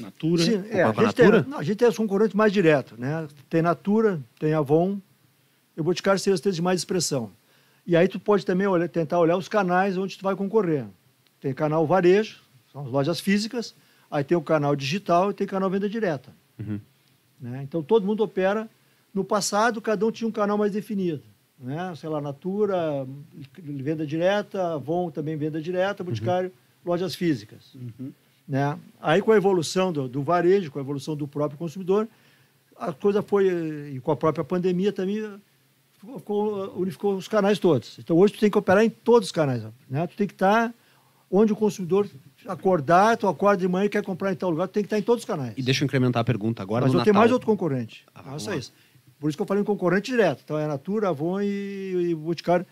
Natura? Sim, é, a, a, Natura? Tem, não, a gente tem os concorrentes mais diretos, né? Tem Natura, tem Avon, e o Boticário seria os três de mais expressão. E aí tu pode também olhar, tentar olhar os canais onde tu vai concorrer. Tem canal varejo, são as lojas físicas, aí tem o canal digital e tem canal venda direta. Uhum. Né? Então todo mundo opera No passado, cada um tinha um canal mais definido. Né? Sei lá, Natura, venda direta, Avon também venda direta, Boticário, uhum. lojas físicas. Uhum. Né? Aí, com a evolução do, do, varejo, com a evolução do próprio consumidor, a coisa foi, e com a própria pandemia também, ficou, unificou os canais todos. Então, hoje, tu tem que operar em todos os canais. Né? Tu tem que estar onde o consumidor acordar, tu acorda de manhã e quer comprar em tal lugar, tu tem que estar em todos os canais. E deixa eu incrementar a pergunta agora Mas eu Natal. tenho mais outro concorrente. Ah, Não, é isso. Por isso que eu falei em concorrente direto. Então, é Natura, Avon e, e Boticário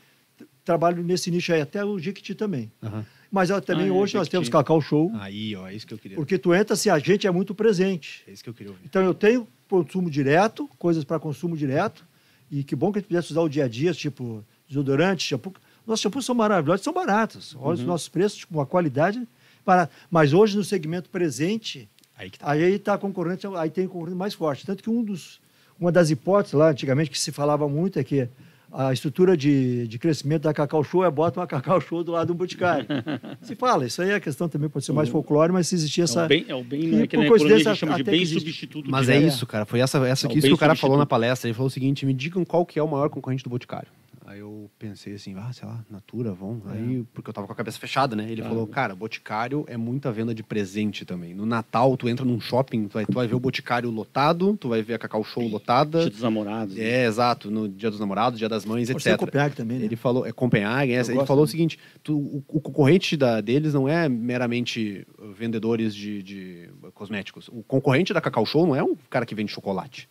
trabalho nesse nicho aí, até o Jiquiti também. Uhum. Mas também ah, é, hoje nós temos Cacau Show. Aí, ó, é isso que eu queria. Porque tu entra assim, a gente é muito presente. É isso que eu queria ouvir. Então eu tenho consumo direto, coisas para consumo direto, e que bom que a gente pudesse usar o dia a dia, tipo desodorante, shampoo. Nossos shampoos são maravilhosos, são baratos. Olha uhum. os nossos preços, tipo, uma qualidade barata. Mas hoje, no segmento presente, aí está aí tá concorrente, aí tem concorrente mais forte. Tanto que um dos, uma das hipóteses lá, antigamente, que se falava muito é que a estrutura de, de crescimento da Cacau Show é bota uma Cacau Show do lado do Boticário. se fala, isso aí é questão também, pode ser mais folclore, mas se existia essa... É o bem, é o bem né, que na economia chama de bem substituto. Mas é isso, cara, foi essa, essa é que, isso que o cara falou na palestra, ele falou o seguinte, me digam qual que é o maior concorrente do Boticário. Aí eu pensei assim, ah, sei lá, Natura, Avon. É. Aí, porque eu tava com a cabeça fechada, né? Ele é. falou, cara, Boticário é muita venda de presente também. No Natal, tu entra num shopping, tu vai, tu vai ver o Boticário lotado, tu vai ver a Cacau Show lotada. Dia dos namorados. É, né? exato. No Dia dos Namorados, Dia das Mães, Pode etc. Ser Copenhague também, né? Ele falou, é Copenhague, é, ele falou o seguinte, tu, o, o, concorrente da, deles não é meramente vendedores de, de cosméticos. O concorrente da Cacau Show não é um cara que vende chocolate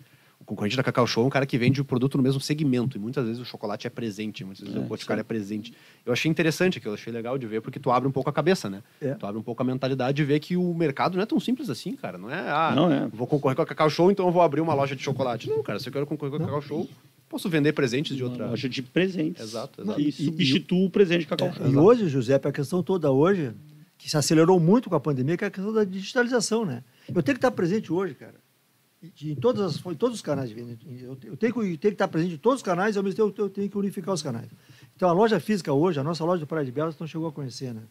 concorrente da Cacau Show é um cara que vende o produto no mesmo segmento. E muitas vezes o chocolate é presente, muitas vezes é, o boticário é presente. Eu achei interessante aquilo, eu achei legal de ver, porque tu abre um pouco a cabeça, né? É. Tu abre um pouco a mentalidade de ver que o mercado não é tão simples assim, cara. Não é, ah, não é. vou concorrer com a Cacau Show, então eu vou abrir uma loja de chocolate. Não, cara, se eu quero concorrer com a Cacau Show, posso vender presentes de outra. Uma loja de presentes. Exato, exato. E substitua o presente de Cacau é, Show. E hoje, José, a questão toda hoje, que se acelerou muito com a pandemia, que é a questão da digitalização, né? Eu tenho que estar presente hoje, cara em, todas as, em todos os canais de venda. Eu, eu tenho, que, tenho que estar presente em todos os canais e ao mesmo tempo eu tenho que unificar os canais. Então a loja física hoje, a nossa loja do Praia de Belas, não chegou a conhecer, né?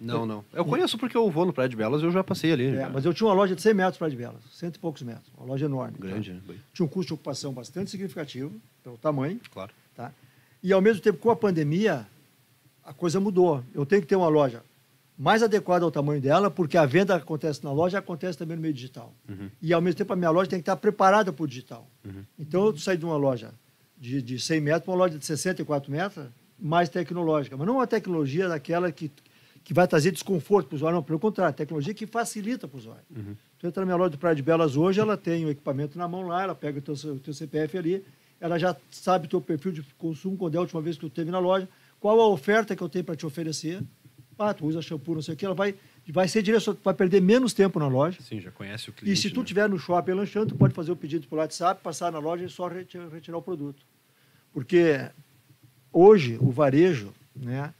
Não, não. Eu conheço porque eu vou no Praia de Belas, eu já passei ali. É, mas eu tinha uma loja de 100 metros Praia de Belas, cento e poucos metros, uma loja enorme. Grande, tá? né? Tinha um custo de ocupação bastante significativo, pelo tamanho. Claro. Tá? E ao mesmo tempo, com a pandemia, a coisa mudou. Eu tenho que ter uma loja mais adequada ao tamanho dela, porque a venda acontece na loja acontece também no meio digital. Uhum. E, ao mesmo tempo, a minha loja tem que estar preparada para o digital. Uhum. Então, eu saio de uma loja de, de 100 metros para uma loja de 64 metros, mais tecnológica. Mas não uma tecnologia daquela que, que vai trazer desconforto para o usuário, não. Pelo contrário, tecnologia que facilita para o usuário. Uhum. Então, entra na minha loja de Praia de Belas hoje, ela tem o equipamento na mão lá, ela pega o teu, o teu CPF ali, ela já sabe o teu perfil de consumo, quando é a última vez que tu esteve na loja, qual a oferta que eu tenho para te oferecer, ah, tu usa shampoo, não sei o que, ela vai, vai ser direcionada, vai perder menos tempo na loja. Sim, já conhece o cliente. E se tu né? tiver no shopping lanchando, tu pode fazer o pedido pelo WhatsApp, passar na loja e só retirar, retirar o produto. Porque hoje o varejo, né,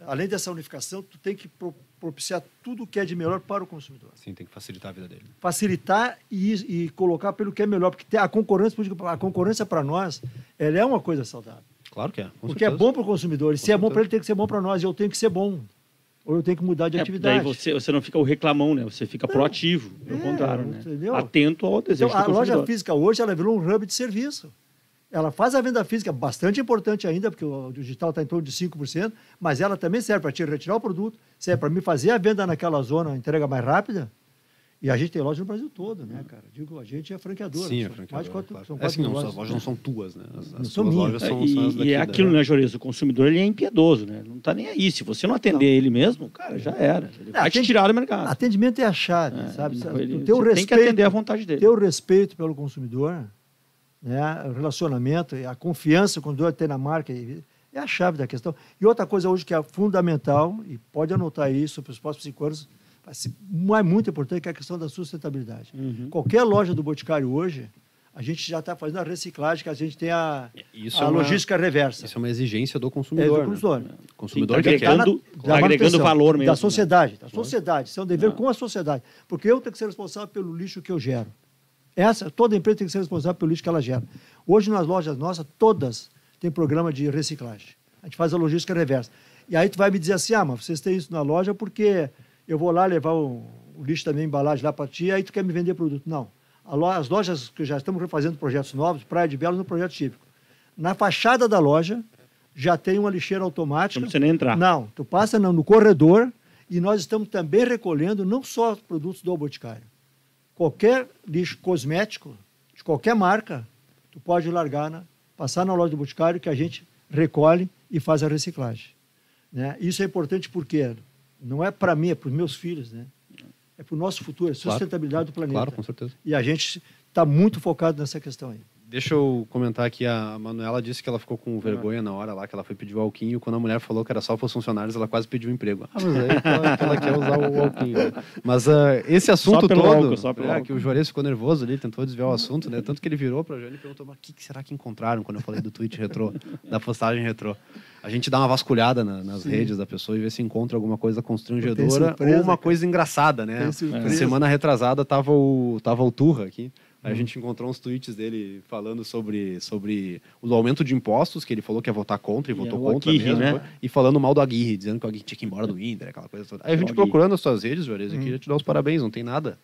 além dessa unificação, tu tem que propiciar tudo o que é de melhor para o consumidor. Sim, tem que facilitar a vida dele. Facilitar e, e colocar pelo que é melhor, porque a concorrência, a concorrência para nós, ela é uma coisa saudável. Claro que é. Porque é certeza. é bom para o consumidor. E se é bom para ele, tem que ser bom para nós. E eu tenho que ser bom ou eu tenho que mudar de é, atividade. Daí você, você não fica o reclamão, né? Você fica não, proativo, pelo é, contrário, né? Entendeu? Atento ao desejo então, A loja física hoje, ela virou um hub de serviço. Ela faz a venda física bastante importante ainda, porque o digital está em torno de 5%, mas ela também serve para te retirar o produto, serve para me fazer a venda naquela zona, entrega mais rápida, e a gente tem loja no Brasil todo, né, cara? Digo, a gente é franqueador. Sim, é franqueador. Quatro, claro. são é assim, não, lojas, as lojas não são tuas, né? As, as são minhas. lojas são, e, são as daqui, E é aquilo, né, Jores? O consumidor ele é impiedoso, né? Não está nem aí. Se você não atender não. ele mesmo, cara, já era. Ele vai te tirar do mercado. Atendimento é a chave, é, sabe? Ele, ter o respeito, tem que atender à vontade dele. Ter o respeito pelo consumidor, né? o relacionamento, a confiança que o consumidor tem na marca é a chave da questão. E outra coisa hoje que é fundamental, e pode anotar isso para os próximos cinco anos, é muito importante, que é a questão da sustentabilidade. Uhum. Qualquer loja do Boticário hoje, a gente já está fazendo a reciclagem, que a gente tem a, isso a é uma, logística reversa. Isso é uma exigência do consumidor. É, do consumidor. Né? O consumidor Sim, tá agregando, na, tá agregando valor mesmo. Da sociedade. Né? Da sociedade. Isso é um dever Não. com a sociedade. Porque eu tenho que ser responsável pelo lixo que eu gero. Essa, toda empresa tem que ser responsável pelo lixo que ela gera. Hoje, nas lojas nossas, todas têm programa de reciclagem. A gente faz a logística reversa. E aí tu vai me dizer assim, ah, mas vocês têm isso na loja porque eu vou lá levar o, o lixo da minha embalagem lá para ti, aí tu quer me vender produto. Não. As lojas que já estamos fazendo projetos novos, Praia de Belo no projeto típico. Na fachada da loja já tem uma lixeira automática. Não precisa nem entrar. Não, tu passa no, no corredor e nós estamos também recolhendo não só produtos do Boticário. Qualquer lixo cosmético, de qualquer marca, tu pode largar, na, passar na loja do Boticário que a gente recolhe e faz a reciclagem. Né? Isso é importante porque não é para mim, é para os meus filhos, né? É para o nosso futuro, é a sustentabilidade claro. do planeta. Claro, com certeza. E a gente está muito focado nessa questão aí. Deixa eu comentar aqui, a Manuela disse que ela ficou com vergonha na hora lá, que ela foi pedir o alquinho, quando a mulher falou que era só para os funcionários, ela quase pediu um emprego. Ah, mas aí ela, ela quer usar o alquinho. Né? Mas uh, esse assunto só pelo todo, álcool, só pelo é, álcool. que o Juarez ficou nervoso ali, tentou desviar o assunto, né? Tanto que ele virou para a Jane e perguntou, mas o que, que será que encontraram quando eu falei do tweet retrô, da postagem retrô? A gente dá uma vasculhada na, nas Sim. redes da pessoa e vê se encontra alguma coisa constrangedora surpresa, ou uma cara. coisa engraçada, né? Semana retrasada tava o, tava o Turra aqui. A gente encontrou uns tweets dele falando sobre, sobre o aumento de impostos, que ele falou que ia votar contra e, votou é contra Aguirre, mesmo. né? E falando mal do Aguirre, dizendo que o Aguirre tinha que ir embora do Inter, aquela coisa toda. Aí a gente procurando as suas redes, Juarez, eu queria te dar os parabéns, não tem nada.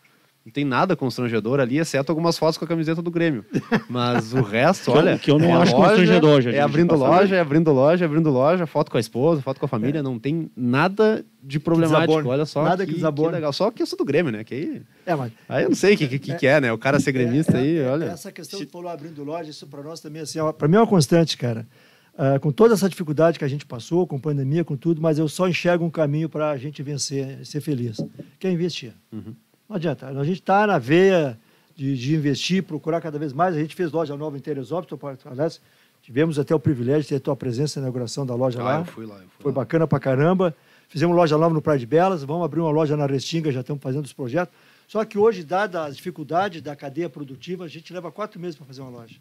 Não tem nada constrangedor ali, exceto algumas fotos com a camiseta do Grêmio. Mas o resto, Que eu- olha. que eu não é acho loja, constrangedor, já, É abrindo passar loja, é abrindo loja, é abrindo loja, foto com a esposa, foto com a família. Não tem nada de problemático. desabone. Olha só. Nada que, que que legal. Só que isso do Grêmio, né? Que aí. É, mas Aí eu não sei o que, que, que, que é, né? O cara ser gremista aí, olha. Essa questão que falou abrindo loja, isso para nós também, assim, para mim é uma constante, cara. Ah, com toda essa dificuldade que a gente passou, com pandemia, com tudo, mas eu só enxergo um caminho para a gente vencer, ser feliz, que é investir. Uhum. Não adianta. A gente está na veia de, de investir, procurar cada vez mais. A gente fez loja nova em Teresópolis, aliás, tivemos até o privilégio de ter a tua presença na inauguração da loja Ah, lá. eu fui lá. Eu fui Foi lá. bacana pra caramba. Fizemos loja nova no Praia de Belas, vamos abrir uma loja na Restinga, já estamos fazendo os projetos. Só que hoje, dada as dificuldades da cadeia produtiva, a gente leva quatro meses para fazer uma loja.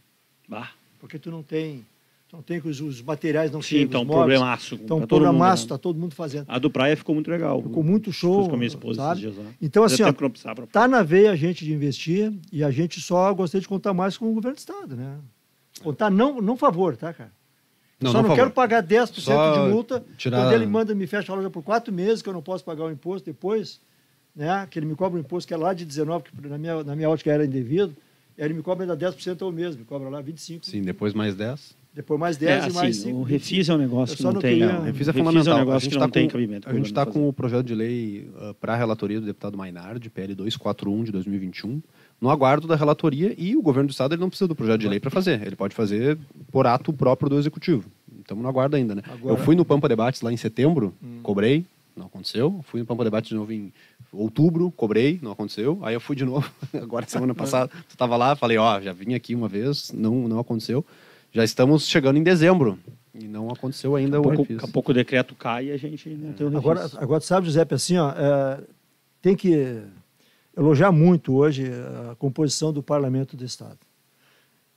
Bah, Porque tu não tem, não tem que os, os materiais não sim, chegam, então, problemaço. Então, mundo, programaço, né? está todo mundo fazendo. A do Praia ficou muito legal. Ficou muito show, Fiz com a minha esposa sabe? esses dias lá. Então, assim, ó, Está na veia a gente de investir e a gente só gostaria de contar mais com o governo do Estado, né? Contar não, não favor, tá, cara? Não, só não não, quero pagar 10% Só de multa tirar- quando ele manda me fecha a loja por quatro meses, que eu não posso pagar o imposto depois, né? Que ele me cobra um imposto que é lá de 19, que na minha, na minha ótica era indevido, ele me cobra ainda 10% ao mês, me cobra lá 25, Sim, depois mais 10. Depois mais É, 10 assim, e mais 5. o refis é um negócio que não, não tem. queria- não. O refis é Refis fundamental. um a negócio gente que está não tem com, cabimento. a gente está com o projeto de lei para a relatoria do deputado Mainardi, PL 241 de 2021, no aguardo da relatoria e o governo do estado ele não precisa do projeto de lei para fazer. Ele pode fazer por ato próprio do executivo. Estamos no aguardo ainda, né? Agora- Eu fui no Pampa Debates lá em setembro, cobrei, não aconteceu. Fui no Pampa Debates de novo em outubro, cobrei, não aconteceu. Aí eu fui de novo, agora semana passada, tu estava lá, falei, ó, já vim aqui uma vez, não, não aconteceu. Já estamos chegando em dezembro e não aconteceu ainda Daqui o a pouco, daqui a pouco o decreto cai e a gente não tem o refis. Agora, agora tu sabe, Giuseppe, assim, ó, é, tem que elogiar muito hoje a composição do Parlamento do Estado.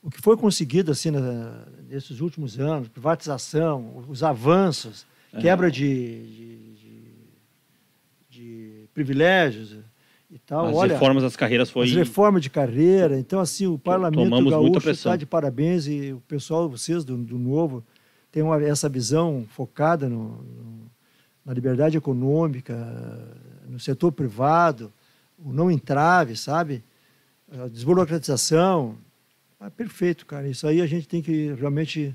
O que foi conseguido assim na- nesses últimos anos, privatização, os avanços, É. quebra de, de, de- de privilégios e tal. As Olha, reformas das carreiras foi... as reformas de carreira. Então, assim, o Parlamento tomamos Gaúcho está de parabéns e o pessoal, vocês do, do Novo, tem uma, essa visão focada no, no- na liberdade econômica, no setor privado, o não entrave, sabe? A desburocratização. Ah, perfeito, cara. Isso aí a gente tem que realmente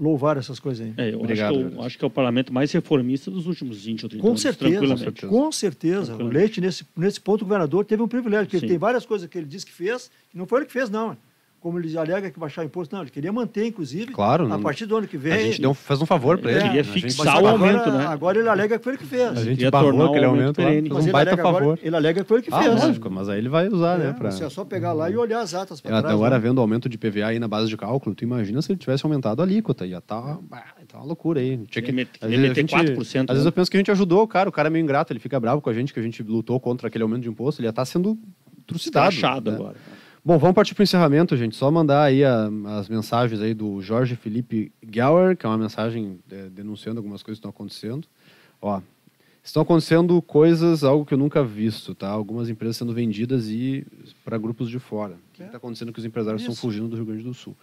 louvar essas coisas aí. É, eu Obrigado, acho, que, eu Juarez. acho que é o parlamento mais reformista dos últimos 20 ou 30 Com anos, certeza, tranquilamente. com certeza. O. Leite, nesse, nesse ponto, o governador teve um privilégio, porque Sim. tem várias coisas que ele disse que fez, que não foi ele que fez, não. Como ele alega que baixar imposto, não, ele queria manter, inclusive, Claro, a não- partir do ano que vem. A gente deu, fez um favor para É, ele. queria fixar o agora- aumento, né? Agora ele alega que foi ele que fez. A gente barrou o aquele aumento aumento lá, Mas um ele baita alega, agora, favor. ele alega que foi ele que Ah, fez. lógico, mas aí ele vai usar, É, né? Pra... Você é só pegar lá e olhar as atas para É, trás. agora né? vendo o aumento de PVA aí na base de cálculo, tu imagina se ele tivesse aumentado a alíquota, ia tá, tá uma loucura aí. Tinha que, Queria meter- às queria vezes a meter gente- 4%, Às vezes né? eu penso que a gente ajudou o cara, o cara é meio ingrato, ele fica bravo com a gente, que a gente lutou contra aquele aumento de imposto, ele ia estar sendo trucidado. Né? agora. Bom, vamos partir para o encerramento, gente. Só mandar aí a- as mensagens aí do Jorge Felipe Gauer, que é uma mensagem é, denunciando algumas coisas que estão acontecendo. Ó, estão acontecendo coisas, algo que eu nunca visto, tá? Algumas empresas sendo vendidas e para grupos de fora. O que É. está acontecendo que os empresários estão Isso. fugindo do Rio Grande do Sul?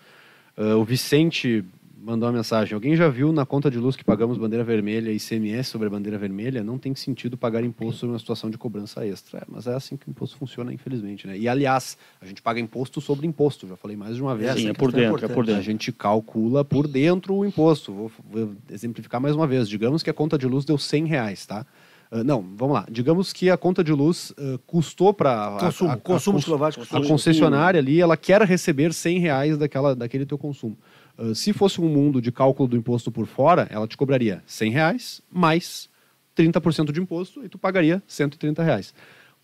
Ah, o Vicente mandou uma mensagem. Alguém já viu na conta de luz que pagamos bandeira vermelha e ICMS sobre a bandeira vermelha? Não tem sentido pagar imposto sobre uma situação de cobrança extra. É, mas é assim que o imposto funciona, infelizmente. Né? E, aliás, a gente paga imposto sobre imposto. Já falei mais de uma vez. Sim, Essa é por é dentro, é por importante. a dentro. gente calcula por dentro o imposto. Vou, vou exemplificar mais uma vez. Digamos que a conta de luz deu 100 reais, tá? Ah, não, vamos lá. Digamos que a conta de luz ah, custou para Consumo, consumo de quilowatt, a consumo. concessionária ali, ela quer receber 100 reais daquela, daquele teu consumo. Ah, se fosse um mundo de cálculo do imposto por fora, ela te cobraria 100 reais mais 30% de imposto e tu pagaria 130 reais.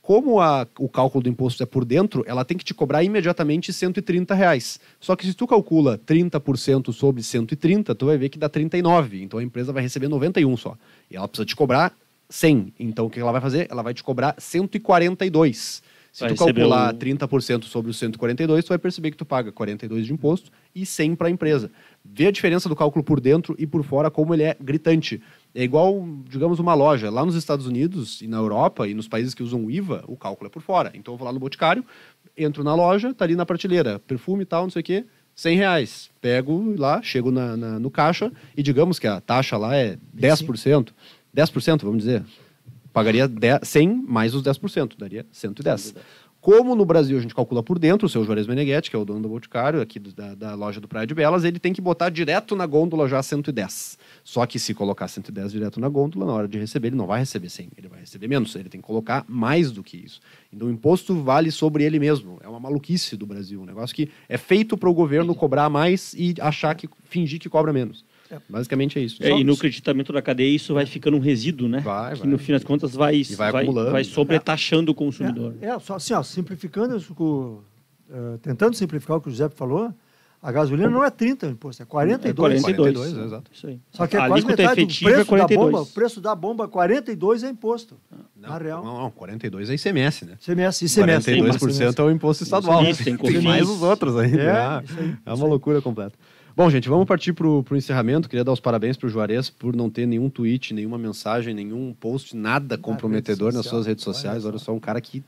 Como a- o cálculo do imposto é por dentro, ela tem que te cobrar imediatamente 130 reais. Só que se tu calcula 30% sobre 130, tu vai ver que dá 39. Então a empresa vai receber 91 só. E ela precisa te cobrar 100. Então o que ela vai fazer? Ela vai te cobrar 142. Se tu calcular o- 30% sobre os 142, tu vai perceber que tu paga 42 de imposto e 100 para a empresa. Vê a diferença do cálculo por dentro e por fora, como ele é gritante. É igual, digamos, uma loja. Lá nos Estados Unidos e na Europa e nos países que usam o IVA, o cálculo é por fora. Então eu vou lá no Boticário, entro na loja, tá ali na prateleira, perfume e tal, não sei o quê, 100 reais. Pego lá, chego na, na- no caixa e digamos que a taxa lá é 10%. 10%, vamos dizer. Pagaria 10, 100 mais os 10%, daria 110. Como no Brasil a gente calcula por dentro, o seu Juarez Meneghetti, que é o dono do Boticário, aqui da, da loja do Praia de Belas, ele tem que botar direto na gôndola já 110. Só que se colocar 110 direto na gôndola, na hora de receber, ele não vai receber 100, ele vai receber menos, ele tem que colocar mais do que isso. Então o imposto vale sobre ele mesmo. É uma maluquice do Brasil, um negócio que é feito para o governo cobrar mais e achar que, fingir que cobra menos. É. Basicamente é isso. É, e no creditamento da cadeia isso vai ficando um resíduo, né? Vai, que vai. no fim das contas vai, E vai acumulando. vai sobretaxando o consumidor. É, é, só assim, ó, simplificando, isso, com, eh, tentando simplificar o que o José falou, a gasolina não é 30 o imposto, é 42. É 42. 42, exato. Isso aí. Só que é a quase alíquota metade do efetiva é preço da 42. bomba. O preço da bomba, 42 é imposto. Não, na real. não, não, 42 é ICMS, né? CMS, ICMS. 42% é o imposto estadual. Isso, tem tem mais os outros ainda. É, É, aí, é uma loucura completa. Bom, gente, vamos partir para o encerramento. Queria dar os parabéns para o Juarez por não ter nenhum tweet, nenhuma mensagem, nenhum post, nada comprometedor rede nas suas redes sociais. Olha só. um cara que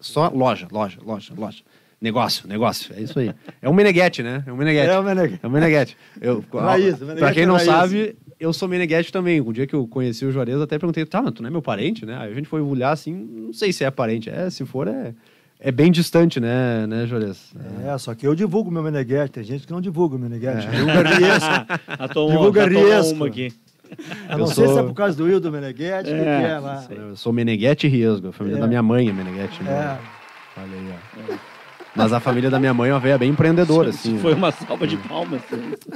só loja, loja, loja, loja. Negócio, negócio. É isso aí. É um Meneghetti, né? É um Meneghetti. É o Meneghetti. É o Meneghetti. Eu, Raiz, pra quem é não raiz. sabe, eu sou Meneghetti também. Um dia que eu conheci o Juarez, até perguntei, tá, mas tu não é meu parente, né? Aí a gente foi olhar assim, não sei se é parente. É, se for, é, é bem distante, né, né, Juarez? É, só que eu divulgo meu Meneghetti, tem gente que não divulga o Meneghetti. É. Divulga Riesco. Tomou, Divulga Riesco. uma aqui. Eu não Eu sei sou- se é por causa do Wildo Meneghetti, o que, É, é lá. Eu sou Meneghetti Riesgo, a família É. da minha mãe é Meneghetti. Né? É. Olha aí, ó. Mas a família da minha mãe é uma veia bem empreendedora, assim. Foi uma salva de palmas.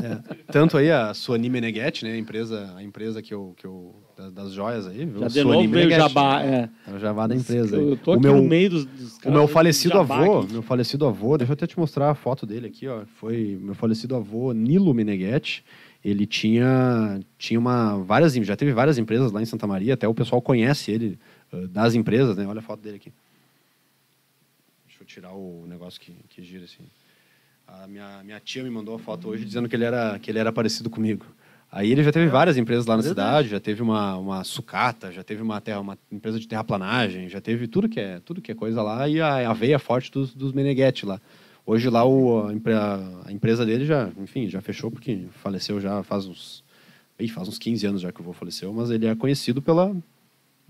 É. Tanto aí a Suani Meneghetti, né? A empresa, a empresa que eu, que eu das, das joias aí, viu? Já de novo veio o jabá. É. É o jabá da empresa. aí. Eu tô o aqui meu, no meio dos, dos o meu do falecido avô, aqui. meu falecido avô, deixa eu até te mostrar a foto dele aqui, ó. Foi meu falecido avô Nilo Meneghetti. Ele tinha tinha uma várias já teve várias empresas lá em Santa Maria, até o pessoal conhece ele das empresas, né? Olha a foto dele aqui. Deixa eu tirar o negócio que, que gira assim. A minha, minha tia me mandou a foto hoje dizendo que ele era que ele era parecido comigo. Aí ele já teve várias empresas lá na cidade, já teve uma, uma sucata, já teve uma, terra, uma empresa de terraplanagem, já teve tudo que é tudo que é coisa lá e a, a veia forte dos, dos Meneghetti lá. Hoje lá o, a, empre- a empresa dele já, enfim, já fechou porque faleceu já faz uns, ih, faz uns 15 anos já que o vô faleceu, mas ele é conhecido pela,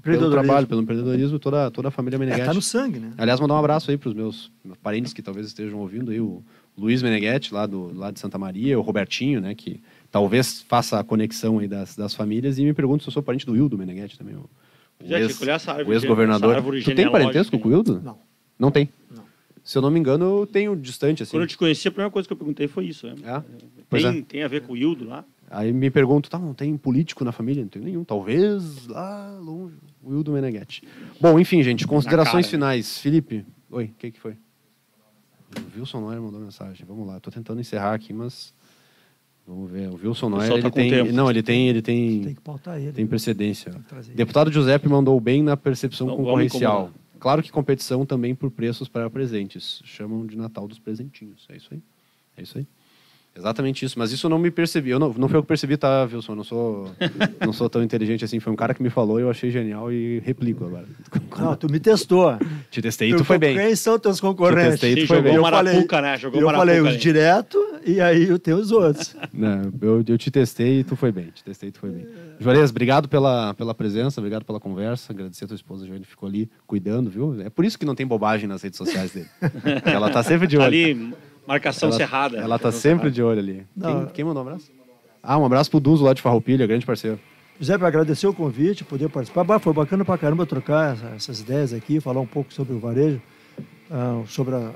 pelo trabalho, pelo empreendedorismo, toda, toda a família É, Meneghetti. tá no sangue, né? Aliás, mandar um abraço aí para os meus, meus parentes que talvez estejam ouvindo aí, o Luiz Meneghetti, lá, do, lá de Santa Maria, o Robertinho, né, que talvez faça a conexão aí das, das famílias, e me pergunto se eu sou parente do Hildo Meneghetti também, o, o Já ex- tinha que olhar essa árvore o ex-governador. árvore Tu tem parentesco com o Hildo? Não. Não tem? Não. Se eu não me engano, eu tenho distante, assim. Quando eu te conheci, a primeira coisa que eu perguntei foi isso. né? É? Tem, é. tem a ver com o Hildo lá? Aí me pergunto, tá, não tem político na família? Não tem nenhum. Talvez lá longe, o Hildo Meneghetti. Bom, enfim, gente, considerações cara. finais. Felipe, oi, o que, que foi? O Wilson Noyer mandou mensagem. Vamos lá, tô tentando encerrar aqui, mas vamos ver. O Wilson Noyer, ele tá com tem, tempo. não, ele tem, ele Tem tem, que pautar ele. tem precedência. Tem ele. Deputado Giuseppe mandou bem na percepção vamos concorrencial. Claro que competição também por preços para presentes. Chamam de Natal dos presentinhos. É isso aí. É isso aí. Exatamente isso, mas isso eu não me percebi. Eu não, não foi eu que percebi, tá, Wilson? Eu não sou, não sou tão inteligente assim. Foi um cara que me falou e eu achei genial e replico agora. Não, tu me testou. Te testei e tu foi bem. Quem são teus concorrentes? Te testei, tu Sim, foi jogou bem. Eu Marapuca, falei- né? Jogou eu Marapuca falei os direto e aí tem os outros. Não, eu, eu te testei e tu foi bem. Te testei e tu foi bem. Juarez, obrigado pela, pela presença, obrigado pela conversa. Agradecer a tua esposa, Joane, ficou ali cuidando, viu? É por isso que não tem bobagem nas redes sociais dele. Ela tá sempre de olho. Ali, marcação ela, cerrada. Ela tá sempre de olho ali. Não. Quem, quem mandou um abraço? Ah, um abraço pro Duzo lá de Farroupilha, grande parceiro. José, para agradecer o convite, poder participar. Bah, foi bacana pra caramba trocar essa- essas ideias aqui, falar um pouco sobre o varejo, ah, sobre a-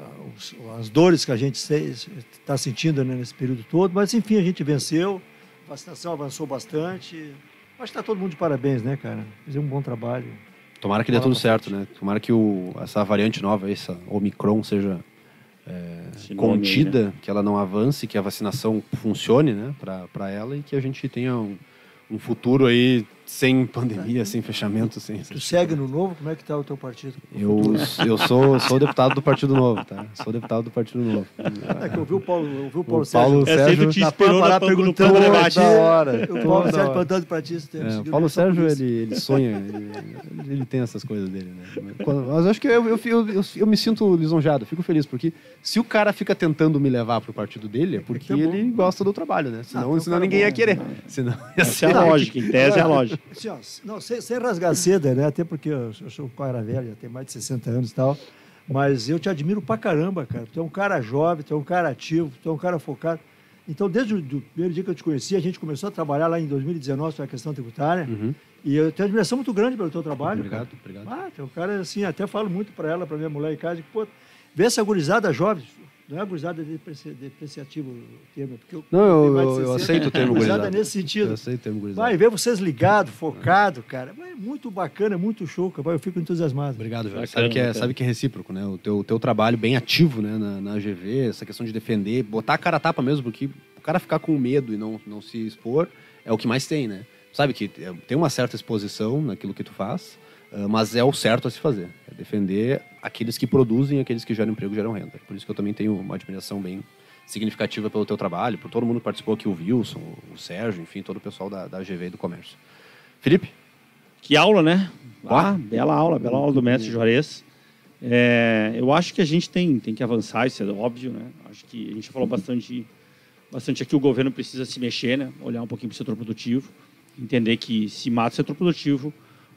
as dores que a gente está sentindo né, nesse período todo. Mas, enfim, a gente venceu, a vacinação avançou bastante. Acho que está todo mundo de parabéns, né, cara? Fizeram um bom trabalho. Tomara que dê tudo certo, né? Tomara que o, essa variante nova, essa Omicron, seja Nome aí, né? contida, que ela não avance, que a vacinação funcione, né, para ela e que a gente tenha um, um futuro aí sem pandemia, sem fechamento, sem. Tu segue no novo? Como é que está o teu partido? Eu, eu sou, sou deputado do Partido Novo, tá? Sou deputado do Partido Novo. É que eu vi o Paulo, eu vi o O Paulo Paulo Sérgio. Sérgio te na esperou lá na perguntando pra debate. ti. hora. O toda Paulo Sérgio perguntando para ti É, o Paulo eleição Sérgio, ele, ele sonha, ele, ele tem essas coisas dele, né? Quando- mas eu acho que eu, eu, eu, eu, eu me sinto lisonjeado, fico feliz, porque se o cara fica tentando me levar pro partido dele, é porque que é ele gosta do trabalho, né? Senão, um senão ninguém bom, ia querer. né? Senão Essa é a lógica, em tese é a lógica. Assim, ó, não, sem, sem rasgar seda, né? Até porque eu, eu sou um cara velho, já tenho mais de 60 anos e tal. Mas eu te admiro pra caramba, cara. Tu é um cara jovem, tu é um cara ativo, tu é um cara focado. Então, desde o primeiro dia que eu te conheci, a gente começou a trabalhar lá em 2019 sobre a questão tributária. Uhum. E eu tenho admiração muito grande pelo teu trabalho. Obrigado, cara. obrigado. Ah, tem um cara assim, até falo muito pra ela, pra minha mulher em casa, que, pô, vê essa gurizada jovem. Não é gurizada depreci- depreciativa o termo, porque eu. Não, eu- eu- eu 60. aceito o termo Gurizada gurizada. nesse sentido. Eu sei o termo gurizada. Vai ver vocês ligados, focados, cara. É muito bacana, é muito show, cara. Eu fico entusiasmado. Obrigado, velho. Bacana, Sabe que, é, bacana. sabe que é recíproco, né? O teu, teu trabalho bem ativo né? na, na GV, essa questão de defender, botar a cara a tapa mesmo, porque o cara ficar com medo e não, não se expor é o que mais tem, né? Sabe que é, tem uma certa exposição naquilo que tu faz, mas é o certo a se fazer. É defender aqueles que produzem, aqueles que geram emprego, geram renda. Por isso que eu também tenho uma admiração bem significativa pelo teu trabalho, por todo mundo que participou aqui, o Wilson, o Sérgio, enfim, todo o pessoal da, da GV e do comércio. Felipe? Que aula, né? Ah, bela aula, bela aula do mestre Juarez. É, eu acho que a gente tem, tem que avançar, isso é óbvio, né? Acho que a gente falou bastante, bastante aqui, o governo precisa se mexer, né? Olhar um pouquinho para o setor produtivo, entender que se mata o setor produtivo,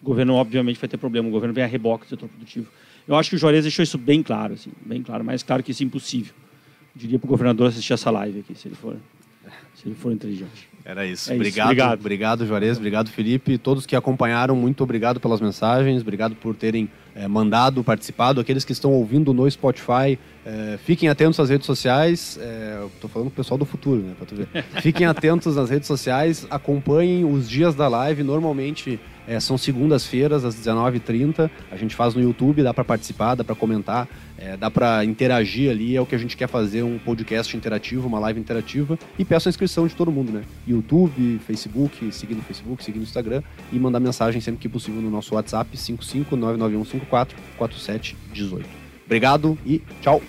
o governo obviamente vai ter problema, o governo vem a reboque do setor produtivo. Eu acho que o Juarez deixou isso bem claro, assim, bem claro, mais claro que isso é impossível. Eu diria para o governador assistir essa live aqui, se ele for, se ele for inteligente. Era isso. É isso, obrigado, obrigado. obrigado, Juarez. Obrigado, Felipe. Todos que acompanharam, muito obrigado pelas mensagens. Obrigado por terem eh, mandado, participado. Aqueles que estão ouvindo no Spotify, eh, fiquem atentos às redes sociais. Eh, Estou falando com o pessoal do futuro, né? Pra tu ver. Fiquem atentos nas redes sociais. Acompanhem os dias da live. Normalmente eh, são segundas-feiras, às 19h30. A gente faz no YouTube, dá para participar, dá para comentar, eh, dá para interagir ali. É o que a gente quer fazer, um podcast interativo, uma live interativa. E peço a inscrição de todo mundo, né? YouTube, Facebook, seguir no Facebook, seguir no Instagram e mandar mensagem sempre que possível no nosso WhatsApp 55 99154 4718. Obrigado e tchau!